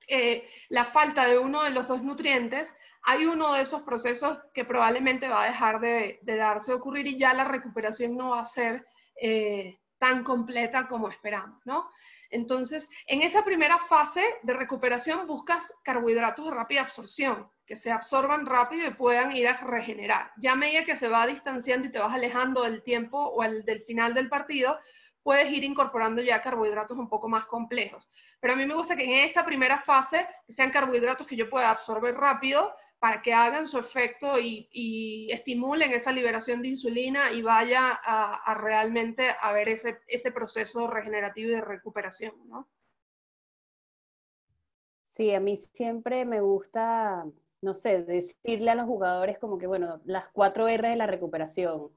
eh, la falta de uno de los dos nutrientes, hay uno de esos procesos que probablemente va a dejar de, darse a ocurrir y ya la recuperación no va a ser eh, tan completa como esperamos, ¿no? Entonces, en esa primera fase de recuperación buscas carbohidratos de rápida absorción, que se absorban rápido y puedan ir a regenerar. Ya a medida que se va distanciando y te vas alejando del tiempo o del final del partido, puedes ir incorporando ya carbohidratos un poco más complejos. Pero a mí me gusta que en esa primera fase sean carbohidratos que yo pueda absorber rápido para que hagan su efecto y, estimulen esa liberación de insulina y vaya a, realmente a ver ese, proceso regenerativo y de recuperación, ¿no? Sí, a mí siempre me gusta, no sé, decirle a los jugadores como que, bueno, las cuatro R de la recuperación.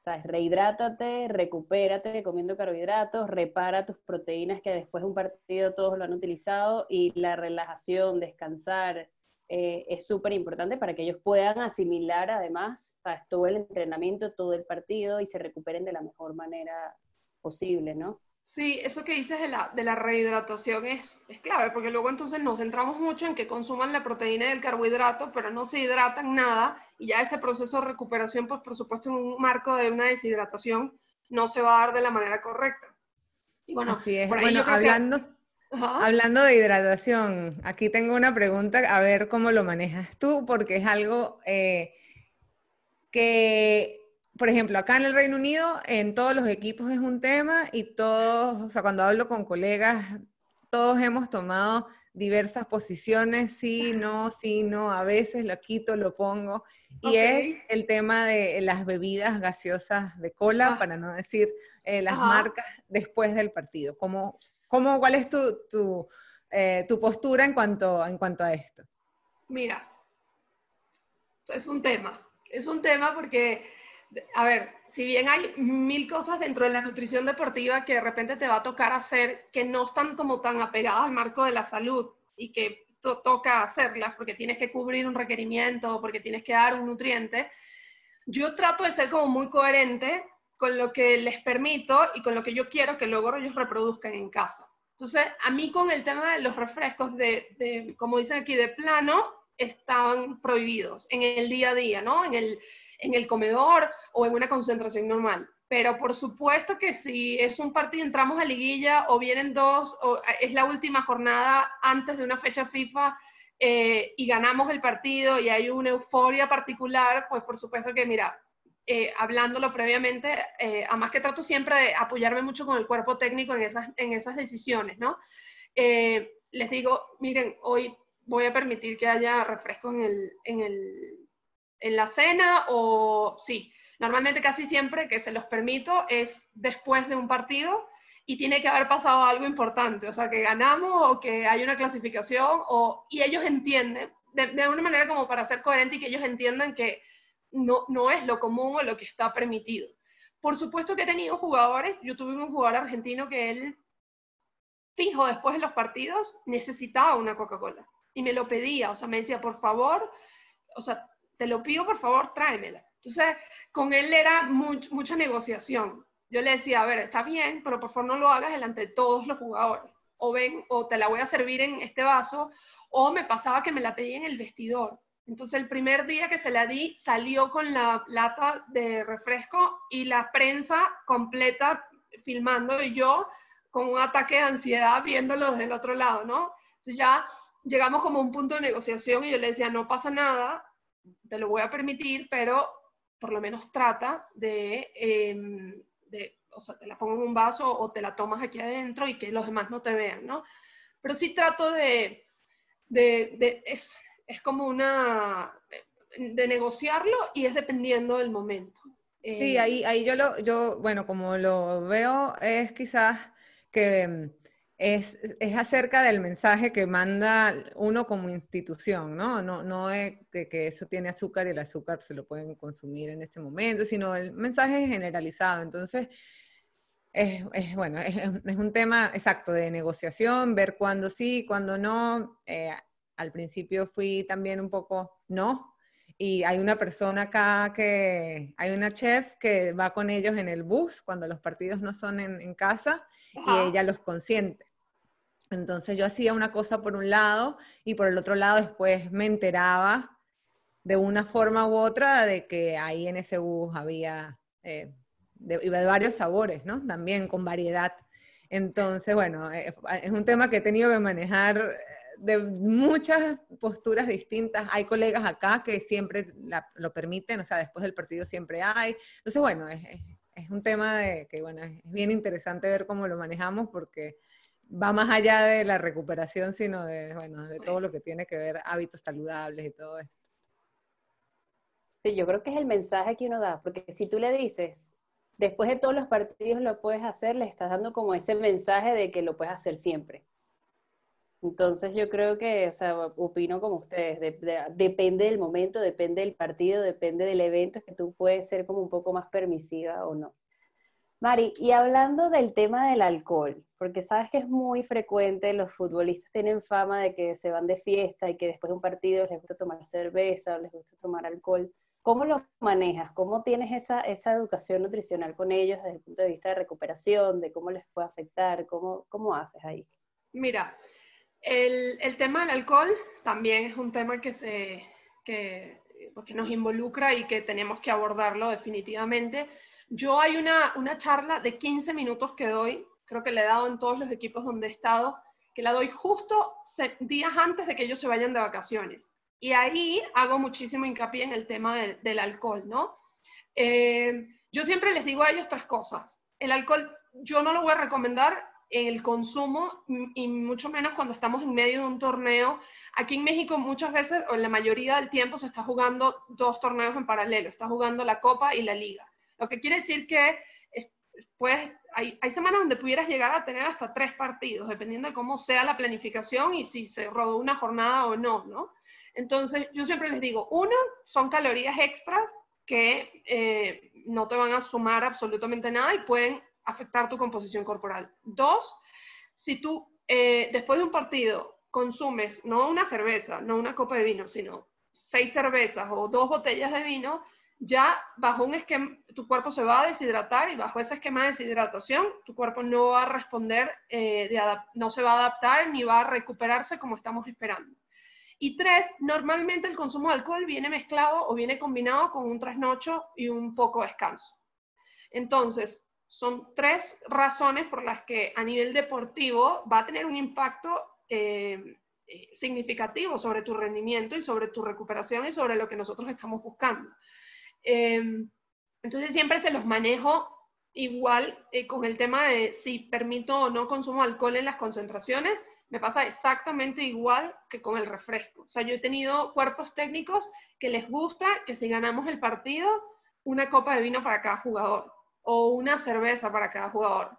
¿Sabes? Rehidrátate, recupérate comiendo carbohidratos, repara tus proteínas que después de un partido todos lo han utilizado y la relajación, descansar, eh, es súper importante para que ellos puedan asimilar además todo el entrenamiento, todo el partido y se recuperen de la mejor manera posible, ¿no? Sí, eso que dices de la, de la rehidratación es, es clave, porque luego entonces nos centramos mucho en que consuman la proteína y el carbohidrato, pero no se hidratan nada, y ya ese proceso de recuperación, pues por supuesto en un marco de una deshidratación, no se va a dar de la manera correcta. Y bueno, Así es. bueno, hablando, Hablando de hidratación, aquí tengo una pregunta, a ver cómo lo manejas tú, porque es algo eh, que, por ejemplo, acá en el Reino Unido, en todos los equipos es un tema y todos, o sea, cuando hablo con colegas, todos hemos tomado diversas posiciones, sí, no, sí, no, a veces lo quito, lo pongo, y es el tema de las bebidas gaseosas de cola, ah. para no decir eh, las marcas después del partido. ¿Cómo, ¿Cómo, ¿Cuál es tu, eh, tu, postura en cuanto, en cuanto a esto? Mira, es un tema. Es un tema porque, a ver, si bien hay mil cosas dentro de la nutrición deportiva que de repente te va a tocar hacer que no están como tan apegadas al marco de la salud y que toca hacerlas porque tienes que cubrir un requerimiento o porque tienes que dar un nutriente, yo trato de ser como muy coherente con lo que les permito y con lo que yo quiero que luego ellos reproduzcan en casa. Entonces, a mí con el tema de los refrescos de, como dicen aquí, de plano, están prohibidos en el día a día, ¿no? En el, en el comedor o en una concentración normal. Pero por supuesto que si es un partido, entramos a liguilla o vienen dos, o es la última jornada antes de una fecha FIFA eh, y ganamos el partido y hay una euforia particular, pues por supuesto que, mira, eh, hablándolo previamente, eh, además que trato siempre de apoyarme mucho con el cuerpo técnico en esas, en esas decisiones, ¿no? Eh, les digo, miren, hoy voy a permitir que haya refrescos en, el, en, el, en la cena o sí, normalmente casi siempre que se los permito es después de un partido y tiene que haber pasado algo importante, o sea, que ganamos o que hay una clasificación o, y ellos entienden, de, de alguna manera como para ser coherente y que ellos entiendan que no, no es lo común o lo que está permitido. Por supuesto que he tenido jugadores, yo tuve un jugador argentino que él, fijo, después de los partidos, necesitaba una Coca-Cola y me lo pedía, o sea, me decía, por favor, o sea, te lo pido, por favor, tráemela. Entonces, con él era mucha negociación. Yo le decía, a ver, está bien, pero por favor no lo hagas delante de todos los jugadores. O ven, o te la voy a servir en este vaso, o me pasaba que me la pedía en el vestidor. Entonces el primer día que se la di salió con la lata de refresco y la prensa completa filmando y yo con un ataque de ansiedad viéndolo desde el otro lado, ¿no? Entonces ya llegamos como a un punto de negociación y yo le decía, no pasa nada, te lo voy a permitir, pero por lo menos trata de, em, de o sea, te la pongo en un vaso o te la tomas aquí adentro y que los demás no te vean, ¿no? Pero sí trato de, de, de es como una de negociarlo y es dependiendo del momento. Sí, eh, ahí, ahí yo lo, yo, bueno, como lo veo, es quizás que mm, es, es, acerca del mensaje que manda uno como institución, ¿no? No, no es que, que, eso tiene azúcar y el azúcar se lo pueden consumir en este momento, sino el mensaje es generalizado. Entonces, es, es bueno, es, es, un tema exacto de negociación, ver cuándo sí, cuándo no. Eh, al principio fui también un poco, no. Y hay una persona acá que, hay una chef que va con ellos en el bus cuando los partidos no son en, casa y ella los consiente. Entonces yo hacía una cosa por un lado y por el otro lado después me enteraba de una forma u otra de que ahí en ese bus había eh, de, varios sabores, ¿no? También con variedad. Entonces, bueno, eh, es un tema que he tenido que manejar de muchas posturas distintas. Hay colegas acá que siempre lo permiten, o sea, después del partido siempre hay. Entonces, bueno, es, es un tema de que, bueno, es bien interesante ver cómo lo manejamos porque va más allá de la recuperación, sino de, bueno, de todo lo que tiene que ver hábitos saludables y todo esto. Sí, yo creo que es el mensaje que uno da, porque si tú le dices, después de todos los partidos lo puedes hacer, le estás dando como ese mensaje de que lo puedes hacer siempre. Entonces yo creo que, o sea, opino como ustedes, depende del momento, depende del partido, depende del evento, que tú puedes ser como un poco más permisiva o no. Mari, y hablando del tema del alcohol, porque sabes que es muy frecuente, los futbolistas tienen fama de que se van de fiesta y que después de un partido les gusta tomar cerveza o les gusta tomar alcohol. ¿Cómo lo manejas? ¿Cómo tienes esa, esa educación nutricional con ellos desde el punto de vista de recuperación, de cómo les puede afectar? ¿Cómo, cómo haces ahí? Mira, el, tema del alcohol también es un tema que, se, que, nos involucra y que tenemos que abordarlo definitivamente. Yo hay una, una charla de 15 minutos que doy, creo que le he dado en todos los equipos donde he estado, que la doy justo días antes de que ellos se vayan de vacaciones. Y ahí hago muchísimo hincapié en el tema del alcohol, ¿no? Eh, yo siempre les digo a ellos tres cosas. El alcohol yo no lo voy a recomendar en el consumo y mucho menos cuando estamos en medio de un torneo. Aquí en México muchas veces, o en la mayoría del tiempo, se está jugando dos torneos en paralelo. Está jugando la Copa y la Liga. Lo que quiere decir que pues, hay, hay, semanas donde pudieras llegar a tener hasta tres partidos, dependiendo de cómo sea la planificación y si se rodó una jornada o no, ¿no? Entonces, yo siempre les digo, uno, son calorías extras que eh, no te van a sumar absolutamente nada y pueden afectar tu composición corporal. Dos, si tú eh, después de un partido consumes no una cerveza, no una copa de vino, sino seis cervezas o dos botellas de vino, ya bajo un esquema, tu cuerpo se va a deshidratar y bajo ese esquema de deshidratación, tu cuerpo no va a responder, eh, no se va a adaptar ni va a recuperarse como estamos esperando. Y tres, normalmente el consumo de alcohol viene mezclado o viene combinado con un trasnocho y un poco de descanso. Entonces, son tres razones por las que a nivel deportivo va a tener un impacto eh, eh, significativo sobre tu rendimiento y sobre tu recuperación y sobre lo que nosotros estamos buscando. Em, entonces siempre se los manejo igual eh, con el tema de si permito o no consumo alcohol en las concentraciones, me pasa exactamente igual que con el refresco. O sea, yo he tenido cuerpos técnicos que les gusta que si ganamos el partido, una copa de vino para cada jugador o una cerveza para cada jugador.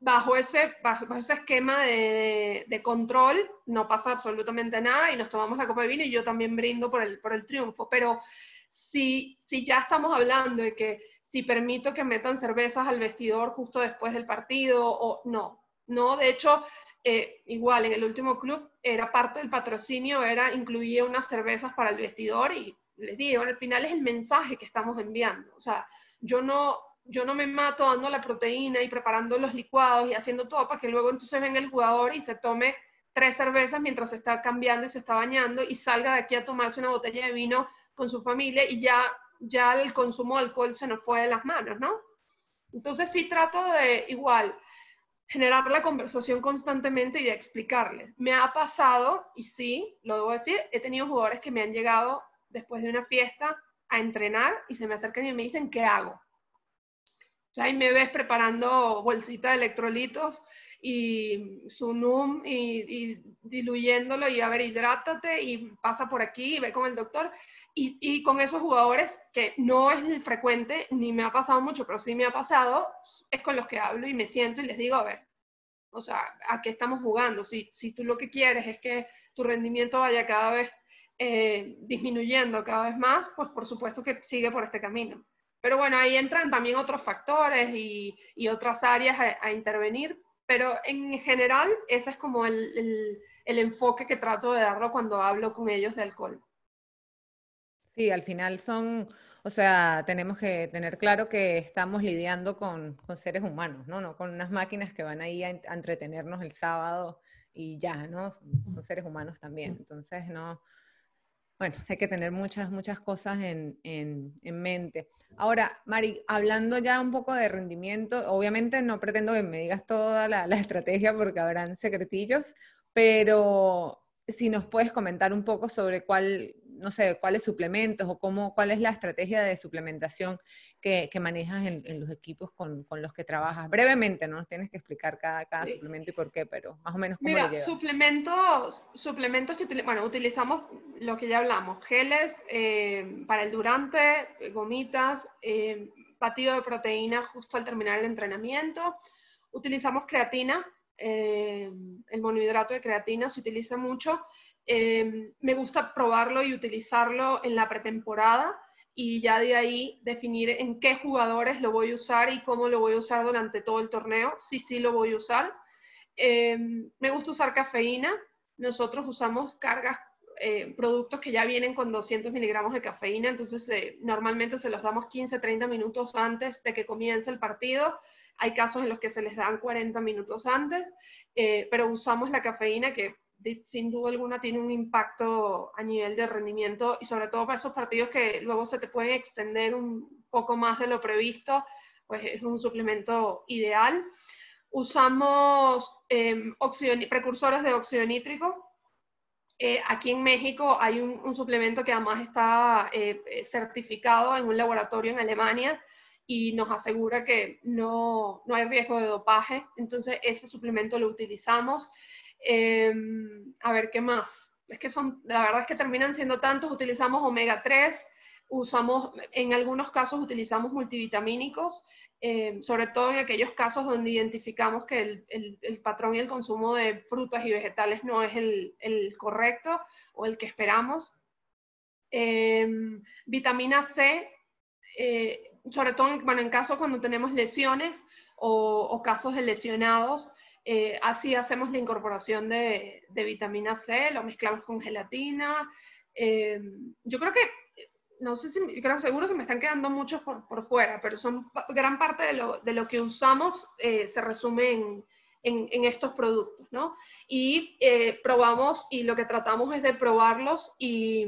Bajo ese, bajo ese esquema de, de, control no pasa absolutamente nada y nos tomamos la copa de vino y yo también brindo por el, por el triunfo. Pero si, si ya estamos hablando de que si permito que metan cervezas al vestidor justo después del partido o no, no, de hecho, eh, igual en el último club era parte del patrocinio, era incluía unas cervezas para el vestidor y les digo, al final es el mensaje que estamos enviando. O sea, yo no, yo no me mato dando la proteína y preparando los licuados y haciendo todo para que luego entonces venga el jugador y se tome tres cervezas mientras se está cambiando y se está bañando y salga de aquí a tomarse una botella de vino con su familia y ya, ya el consumo de alcohol se nos fue de las manos, ¿no? Entonces sí trato de igual generar la conversación constantemente y de explicarles. Me ha pasado, y sí, lo debo decir, he tenido jugadores que me han llegado después de una fiesta a entrenar y se me acercan y me dicen, ¿qué hago? Sea, ahí me ves preparando bolsita de electrolitos y su NUM y, y, diluyéndolo y a ver, hidrátate y pasa por aquí y ve con el doctor. Y, y, con esos jugadores, que no es frecuente, ni me ha pasado mucho, pero sí me ha pasado, es con los que hablo y me siento y les digo, a ver, o sea, ¿a qué estamos jugando? Si, si tú lo que quieres es que tu rendimiento vaya cada vez eh, disminuyendo cada vez más, pues por supuesto que sigue por este camino. Pero bueno, ahí entran también otros factores y, y otras áreas a, a intervenir, pero en general ese es como el, el, el, enfoque que trato de darlo cuando hablo con ellos de alcohol. Sí, al final son, o sea, tenemos que tener claro que estamos lidiando con, con seres humanos, ¿no? No con unas máquinas que van ahí a, a entretenernos el sábado y ya, ¿no? Son, son, seres humanos también. Entonces, no, bueno, hay que tener muchas, muchas cosas en, en, en, mente. Ahora, Mari, hablando ya un poco de rendimiento, obviamente no pretendo que me digas toda la, la estrategia porque habrán secretillos, pero si nos puedes comentar un poco sobre cuál, no sé, cuáles suplementos o cómo, cuál es la estrategia de suplementación que, manejas en, los equipos con, los que trabajas. Brevemente, no nos tienes que explicar cada, cada suplemento y por qué, pero más o menos cómo Mira, suplementos, suplementos que utilizamos, bueno, utilizamos lo que ya hablamos, geles eh, para el durante, gomitas, eh, batido de proteína justo al terminar el entrenamiento. Utilizamos creatina, eh, el monohidrato de creatina se utiliza mucho. Me gusta probarlo y utilizarlo en la pretemporada y ya de ahí definir en qué jugadores lo voy a usar y cómo lo voy a usar durante todo el torneo, si sí lo voy a usar. Em, me gusta usar cafeína. Nosotros usamos cargas, eh, productos que ya vienen con 200 miligramos de cafeína, entonces eh, normalmente se los damos 15, 30 minutos antes de que comience el partido. Hay casos en los que se les dan 40 minutos antes, eh, pero usamos la cafeína que sin duda alguna tiene un impacto a nivel de rendimiento y sobre todo para esos partidos que luego se te pueden extender un poco más de lo previsto, pues es un suplemento ideal. Usamos eh, precursores de óxido nítrico. Eh, aquí en México hay un, suplemento que además está eh, certificado en un laboratorio en Alemania y nos asegura que no, no hay riesgo de dopaje. Entonces ese suplemento lo utilizamos. Em, a ver, ¿qué más? Es que son, la verdad es que terminan siendo tantos, utilizamos omega 3, usamos, en algunos casos utilizamos multivitamínicos, em, sobre todo en aquellos casos donde identificamos que el, patrón y el consumo de frutas y vegetales no es el, correcto o el que esperamos. Em, vitamina C, eh, sobre todo en, bueno, en casos cuando tenemos lesiones o, o casos de lesionados, eh, así hacemos la incorporación de, vitamina C, lo mezclamos con gelatina. Eh, yo creo que, no sé si, creo seguro se me están quedando muchos por, fuera, pero son gran parte de lo, que usamos eh, se resume en, estos productos, ¿no? Y probamos y lo que tratamos es de probarlos y,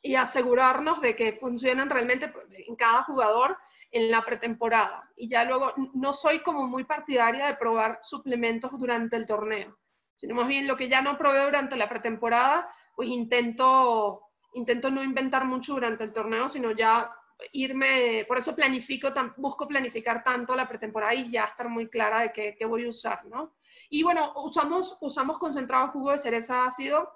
y asegurarnos de que funcionan realmente en cada jugador en la pretemporada. Y ya luego no soy como muy partidaria de probar suplementos durante el torneo, sino más bien lo que ya no probé durante la pretemporada, pues intento, intento no inventar mucho durante el torneo, sino ya irme, por eso planifico, busco planificar tanto la pretemporada y ya estar muy clara de qué, qué voy a usar, ¿no? Y bueno, usamos, usamos concentrado jugo de cereza ácido,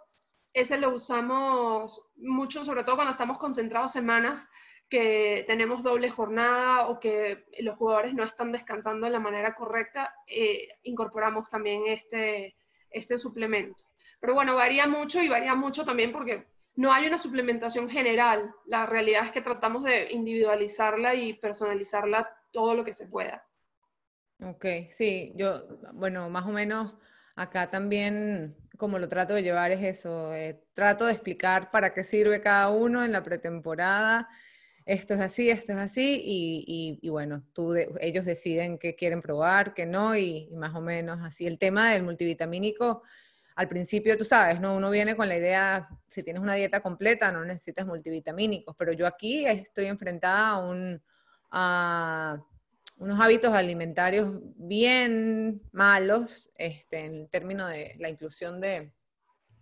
ese lo usamos mucho, sobre todo cuando estamos concentrados semanas que tenemos doble jornada o que los jugadores no están descansando de la manera correcta, eh, incorporamos también este, este suplemento. Pero bueno, varía mucho y varía mucho también porque no hay una suplementación general. La realidad es que tratamos de individualizarla y personalizarla todo lo que se pueda. Ok, sí, yo, bueno, más o menos acá también como lo trato de llevar es eso, eh, trato de explicar para qué sirve cada uno en la pretemporada esto es así, esto es así, y, bueno, ellos deciden qué quieren probar, qué no, y, más o menos así. El tema del multivitamínico, al principio tú sabes, ¿no? Uno viene con la idea, si tienes una dieta completa, no necesitas multivitamínicos, pero yo aquí estoy enfrentada a, un, unos hábitos alimentarios bien malos, este, en términos de la inclusión de,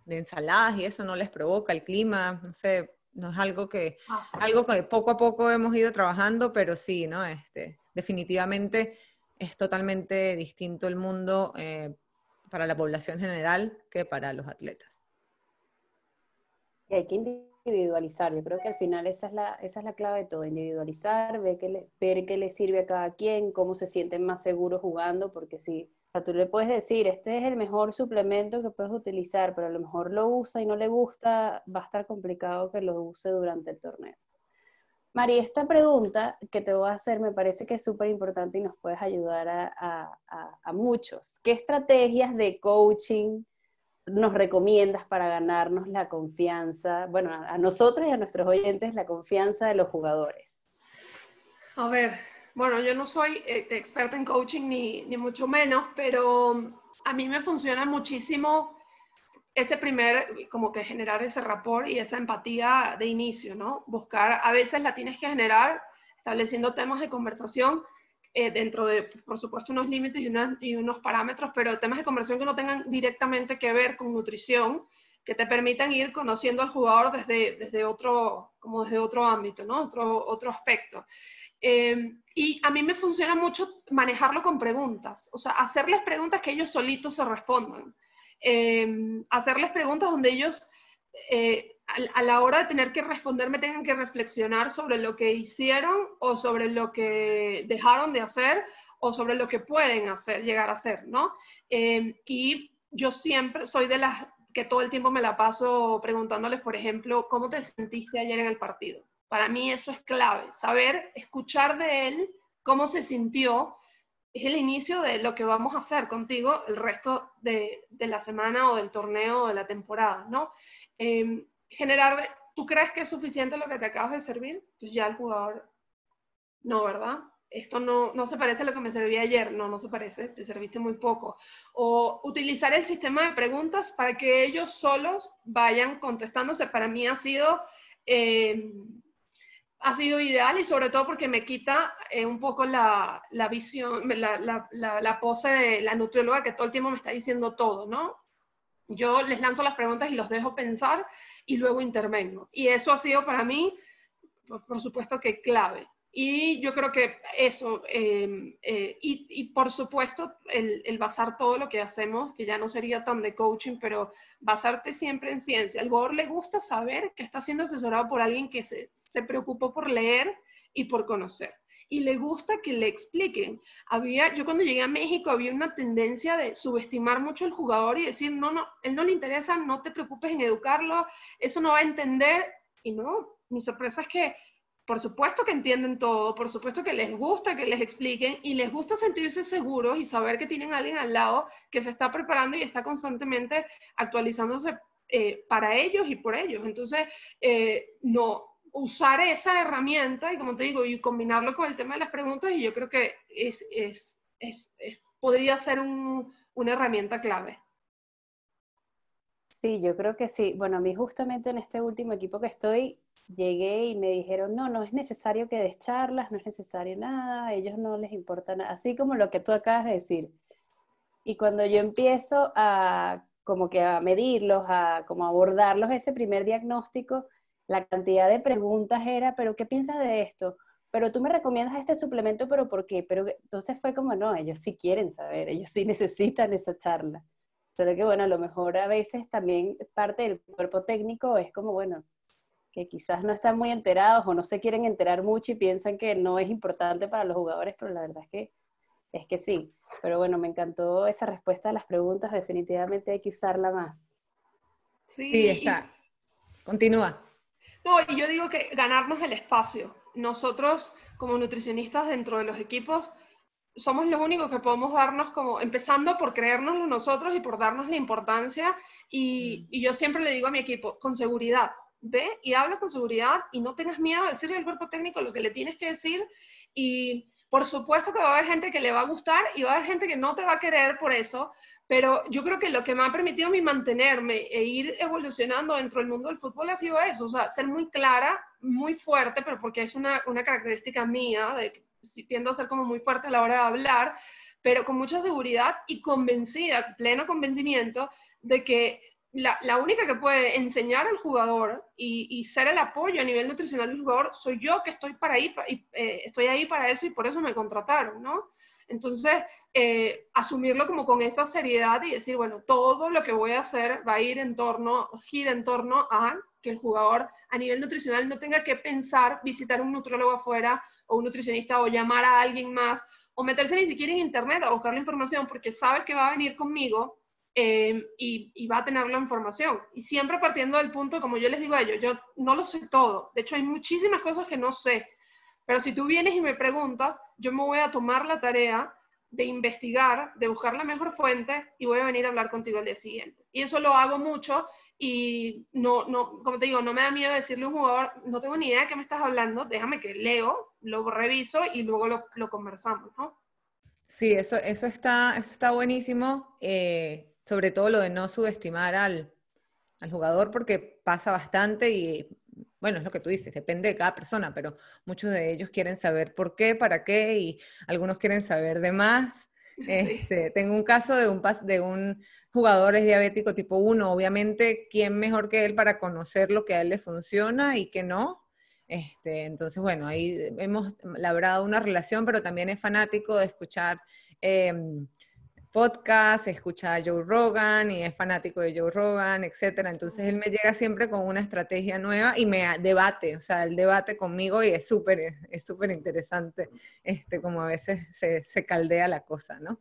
de ensaladas y eso no les provoca el clima, no sé, no es algo que, ah, algo que poco a poco hemos ido trabajando, pero sí, ¿no? Este, definitivamente es totalmente distinto el mundo eh, para la población general que para los atletas. Y hay que individualizar, yo creo que al final esa es la, esa es la clave de todo, individualizar, ver qué, le, ver qué le sirve a cada quien, cómo se sienten más seguros jugando, porque si o sea, tú le puedes decir, este es el mejor suplemento que puedes utilizar, pero a lo mejor lo usa y no le gusta, va a estar complicado que lo use durante el torneo. María, esta pregunta que te voy a hacer me parece que es súper importante y nos puedes ayudar a, a, muchos. ¿Qué estrategias de coaching nos recomiendas para ganarnos la confianza, bueno, a nosotros y a nuestros oyentes, la confianza de los jugadores? A ver, bueno, yo no soy eh, experta en coaching ni, ni mucho menos, pero a mí me funciona muchísimo ese primer, como que generar ese rapport y esa empatía de inicio, ¿no? Buscar, a veces la tienes que generar estableciendo temas de conversación eh, dentro de, por supuesto, unos límites y, y, unos parámetros, pero temas de conversación que no tengan directamente que ver con nutrición, que te permitan ir conociendo al jugador desde, desde, otro, como desde otro ámbito, ¿no? otro, otro aspecto. Eh, y a mí me funciona mucho manejarlo con preguntas, o sea, hacerles preguntas que ellos solitos se respondan. Eh, hacerles preguntas donde ellos eh, a, la hora de tener que responderme tengan que reflexionar sobre lo que hicieron o sobre lo que dejaron de hacer o sobre lo que pueden hacer, llegar a hacer, ¿no? y yo siempre soy de las que todo el tiempo me la paso preguntándoles, por ejemplo, ¿cómo te sentiste ayer en el partido? Para mí eso es clave, saber escuchar de él cómo se sintió es el inicio de lo que vamos a hacer contigo el resto de, la semana o del torneo o de la temporada, ¿no? Em, generar, ¿tú crees que es suficiente lo que te acabas de servir? Entonces ya el jugador, no, ¿verdad? Esto no, no se parece a lo que me serví ayer, no, no se parece, te serviste muy poco. O utilizar el sistema de preguntas para que ellos solos vayan contestándose, para mí ha sido... Em, ha sido ideal y sobre todo porque me quita eh, un poco la, la visión, la, la, pose de la nutrióloga que todo el tiempo me está diciendo todo, ¿no? Yo les lanzo las preguntas y los dejo pensar y luego intervengo. Y eso ha sido para mí, por supuesto que clave. Y yo creo que eso, em, eh, y, por supuesto el, basar todo lo que hacemos, que ya no sería tan de coaching, pero basarte siempre en ciencia. Al jugador le gusta saber que está siendo asesorado por alguien que se, se preocupó por leer y por conocer. Y le gusta que le expliquen. Había, yo cuando llegué a México había una tendencia de subestimar mucho al jugador y decir, no, no, él no le interesa, no te preocupes en educarlo, eso no va a entender. Y no, mi sorpresa es que por supuesto que entienden todo, por supuesto que les gusta que les expliquen y les gusta sentirse seguros y saber que tienen a alguien al lado que se está preparando y está constantemente actualizándose eh, para ellos y por ellos. Entonces, eh, no usar esa herramienta y como te digo, y combinarlo con el tema de las preguntas y yo creo que es, es, es, podría ser una herramienta clave. Sí, yo creo que sí. Bueno, a mí justamente en este último equipo que estoy, llegué y me dijeron, no, no es necesario que des charlas, no es necesario nada, a ellos no les importa nada, así como lo que tú acabas de decir. Y cuando yo empiezo a como que a medirlos, a como abordarlos ese primer diagnóstico, la cantidad de preguntas era, pero ¿qué piensas de esto? Pero tú me recomiendas este suplemento, pero ¿por qué? Pero entonces fue como, no, ellos sí quieren saber, ellos sí necesitan esa charla. Solo que bueno, a lo mejor a veces también parte del cuerpo técnico es como, bueno, que quizás no están muy enterados o no se quieren enterar mucho y piensan que no es importante para los jugadores, pero la verdad es que, es que sí. Pero bueno, me encantó esa respuesta a las preguntas, definitivamente hay que usarla más. Sí, está. Continúa. No, y yo digo que ganarnos el espacio. Nosotros, como nutricionistas dentro de los equipos, somos los únicos que podemos darnos como, empezando por creérnoslo nosotros y por darnos la importancia. Y, y yo siempre le digo a mi equipo, con seguridad, ve y habla con seguridad y no tengas miedo de decirle al cuerpo técnico lo que le tienes que decir y por supuesto que va a haber gente que le va a gustar y va a haber gente que no te va a querer por eso, pero yo creo que lo que me ha permitido a mí mantenerme e ir evolucionando dentro del mundo del fútbol ha sido eso, o sea, ser muy clara, muy fuerte, pero porque es una, una característica mía, de que tiendo a ser como muy fuerte a la hora de hablar, pero con mucha seguridad y convencida, pleno convencimiento de que la, única que puede enseñar al jugador y, ser el apoyo a nivel nutricional del jugador soy yo que estoy para ahí, eh, estoy ahí para eso y por eso me contrataron, ¿no? Entonces, eh, asumirlo como con esa seriedad y decir, bueno, todo lo que voy a hacer va a ir en torno, gira en torno a que el jugador a nivel nutricional no tenga que pensar visitar un nutriólogo afuera o un nutricionista o llamar a alguien más o meterse ni siquiera en internet a buscar la información porque sabe que va a venir conmigo eh, y, va a tener la información. Y siempre partiendo del punto, como yo les digo a ellos, yo no lo sé todo. De hecho, hay muchísimas cosas que no sé. Pero si tú vienes y me preguntas, yo me voy a tomar la tarea de investigar, de buscar la mejor fuente y voy a venir a hablar contigo el día siguiente. Y eso lo hago mucho y no, no, como te digo, no me da miedo decirle a un jugador, no tengo ni idea de qué me estás hablando, déjame que leo, lo reviso y luego lo, lo conversamos, ¿no? Sí, eso, eso, está, eso está buenísimo. Eh, sobre todo lo de no subestimar al, jugador porque pasa bastante y bueno, es lo que tú dices, depende de cada persona, pero muchos de ellos quieren saber por qué, para qué y algunos quieren saber de más Este, tengo un caso de un, de un jugador es diabético tipo 1, obviamente, ¿quién mejor que él para conocer lo que a él le funciona y que no? Este, entonces, bueno, ahí hemos labrado una relación, pero también es fanático de escuchar em, podcast, escucha a Joe Rogan y es fanático de Joe Rogan, etcétera. Entonces él me llega siempre con una estrategia nueva y me debate, o sea, el debate conmigo y es súper, es súper interesante, este, como a veces se, se, caldea la cosa, ¿no?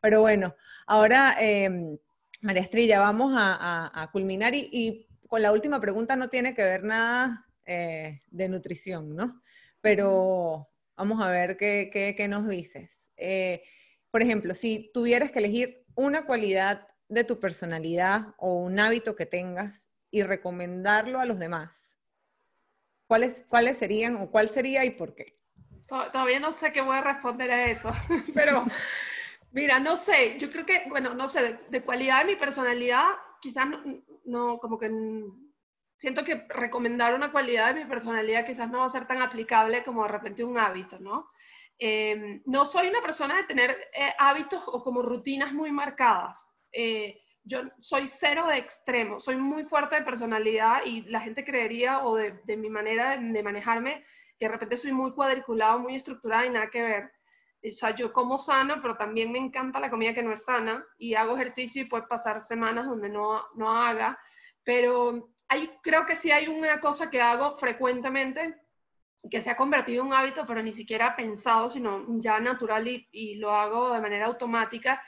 Pero bueno, ahora, eh, María Estrella, vamos a, culminar y, con la última pregunta no tiene que ver nada eh, de nutrición, ¿no? Pero vamos a ver qué, qué, qué nos dices. Eh, por ejemplo, si tuvieras que elegir una cualidad de tu personalidad o un hábito que tengas y recomendarlo a los demás, ¿cuáles, cuáles serían o cuál sería y por qué? Todavía no sé qué voy a responder a eso, pero mira, no sé, yo creo que, bueno, no sé, de, cualidad de mi personalidad, quizás no, no, como que siento que recomendar una cualidad de mi personalidad quizás no va a ser tan aplicable como de repente un hábito, ¿no? Em, no soy una persona de tener eh, hábitos o como rutinas muy marcadas. Eh, yo soy cero de extremo, soy muy fuerte de personalidad y la gente creería o de, mi manera de, manejarme que de repente soy muy cuadriculado, muy estructurada y nada que ver. O sea, yo como sano, pero también me encanta la comida que no es sana y hago ejercicio y puede pasar semanas donde no, no haga, pero hay, creo que sí hay una cosa que hago frecuentemente que se ha convertido en un hábito, pero ni siquiera pensado, sino ya natural y, lo hago de manera automática.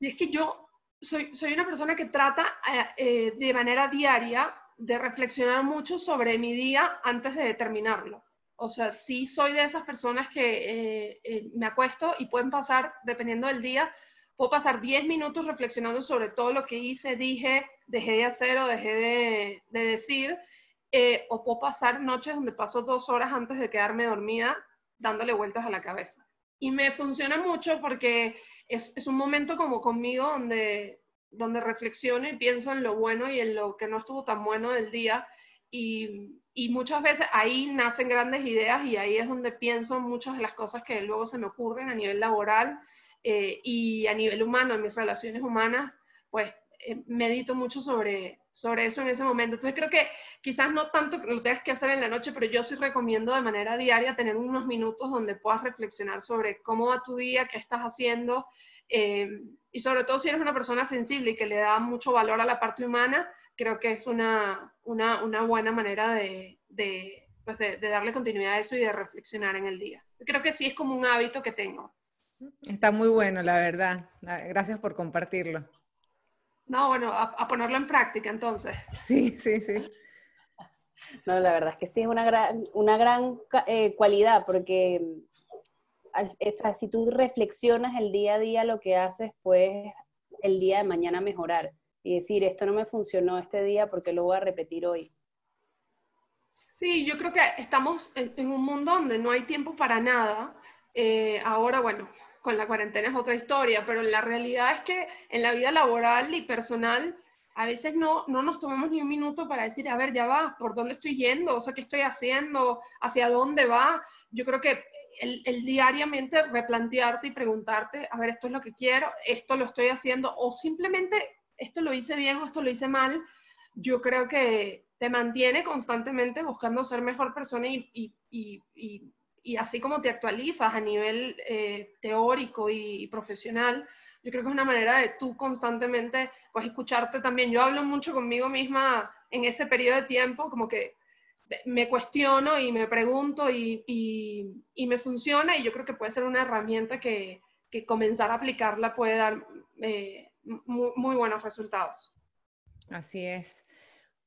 Y es que yo soy, soy una persona que trata eh, eh, de manera diaria de reflexionar mucho sobre mi día antes de determinarlo. O sea, sí soy de esas personas que eh, me acuesto y pueden pasar, dependiendo del día, puedo pasar 10 minutos reflexionando sobre todo lo que hice, dije, dejé de hacer o dejé de, de decir eh, o puedo pasar noches donde paso dos horas antes de quedarme dormida dándole vueltas a la cabeza. Y me funciona mucho porque es, un momento como conmigo donde, donde reflexiono y pienso en lo bueno y en lo que no estuvo tan bueno del día. Y, y, muchas veces ahí nacen grandes ideas y ahí es donde pienso muchas de las cosas que luego se me ocurren a nivel laboral eh, y a nivel humano, en mis relaciones humanas, pues eh, medito mucho sobre, sobre eso en ese momento. Entonces creo que quizás no tanto lo tengas que hacer en la noche, pero yo sí recomiendo de manera diaria tener unos minutos donde puedas reflexionar sobre cómo va tu día, qué estás haciendo, eh, y sobre todo si eres una persona sensible y que le da mucho valor a la parte humana, creo que es una, una, una buena manera de, de, pues de, de darle continuidad a eso y de reflexionar en el día. Creo que sí es como un hábito que tengo. Está muy bueno, la verdad. Gracias por compartirlo. No, bueno, a, ponerlo en práctica entonces. Sí, sí, sí. No, la verdad es que sí es una gran, una gran eh, cualidad porque esa, si tú reflexionas el día a día lo que haces, pues el día de mañana mejorar y decir, esto no me funcionó este día porque lo voy a repetir hoy. Sí, yo creo que estamos en, un mundo donde no hay tiempo para nada. Eh, ahora, bueno, con la cuarentena es otra historia, pero la realidad es que en la vida laboral y personal a veces no, no nos tomamos ni un minuto para decir, a ver, ya va, ¿por dónde estoy yendo? O sea, ¿qué estoy haciendo? ¿Hacia dónde va? Yo creo que el, diariamente replantearte y preguntarte, a ver, esto es lo que quiero, esto lo estoy haciendo, o simplemente esto lo hice bien o esto lo hice mal, yo creo que te mantiene constantemente buscando ser mejor persona y así como te actualizas a nivel eh, teórico y, profesional, yo creo que es una manera de tú constantemente, pues escucharte también. Yo hablo mucho conmigo misma en ese periodo de tiempo, como que me cuestiono y me pregunto y, y, me funciona y yo creo que puede ser una herramienta que, que comenzar a aplicarla puede dar eh, muy, muy buenos resultados. Así es.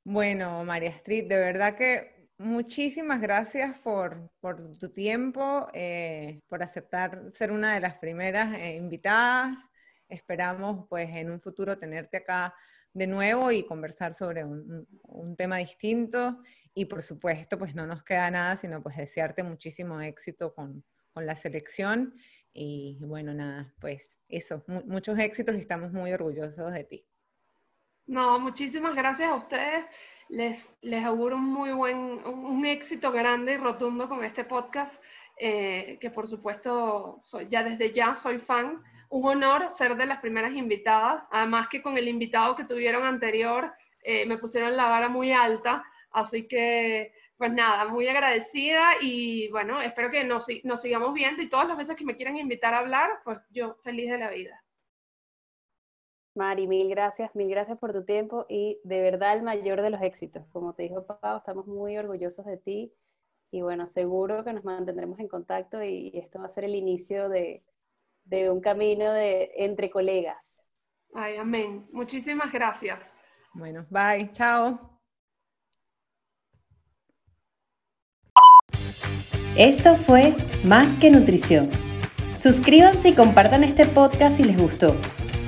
Bueno, María Street, de verdad que Muchísimas gracias por, tu tiempo, eh, por aceptar ser una de las primeras eh, invitadas. Esperamos pues en un futuro tenerte acá de nuevo y conversar sobre un, tema distinto. Y por supuesto, pues no nos queda nada sino pues desearte muchísimo éxito con, la selección. Y bueno, nada, pues eso, muchos éxitos y estamos muy orgullosos de ti. No, muchísimas gracias a ustedes les, auguro un muy buen, un, éxito grande y rotundo con este podcast. eh, que por supuesto ya desde ya soy fan. Un honor ser de las primeras invitadas, además que con el invitado que tuvieron anterior eh, me pusieron la vara muy alta, así que pues nada, muy agradecida y bueno, espero que nos, nos sigamos viendo y todas las veces que me quieran invitar a hablar, pues yo feliz de la vida. Mari, mil gracias, mil gracias por tu tiempo y de verdad el mayor de los éxitos. Como te dijo papá, estamos muy orgullosos de ti y bueno, seguro que nos mantendremos en contacto y esto va a ser el inicio de, de un camino de, entre colegas. Ay, amén. Muchísimas gracias. Bueno, bye, chao. Esto fue Más que Nutrición. Suscríbanse y compartan este podcast si les gustó.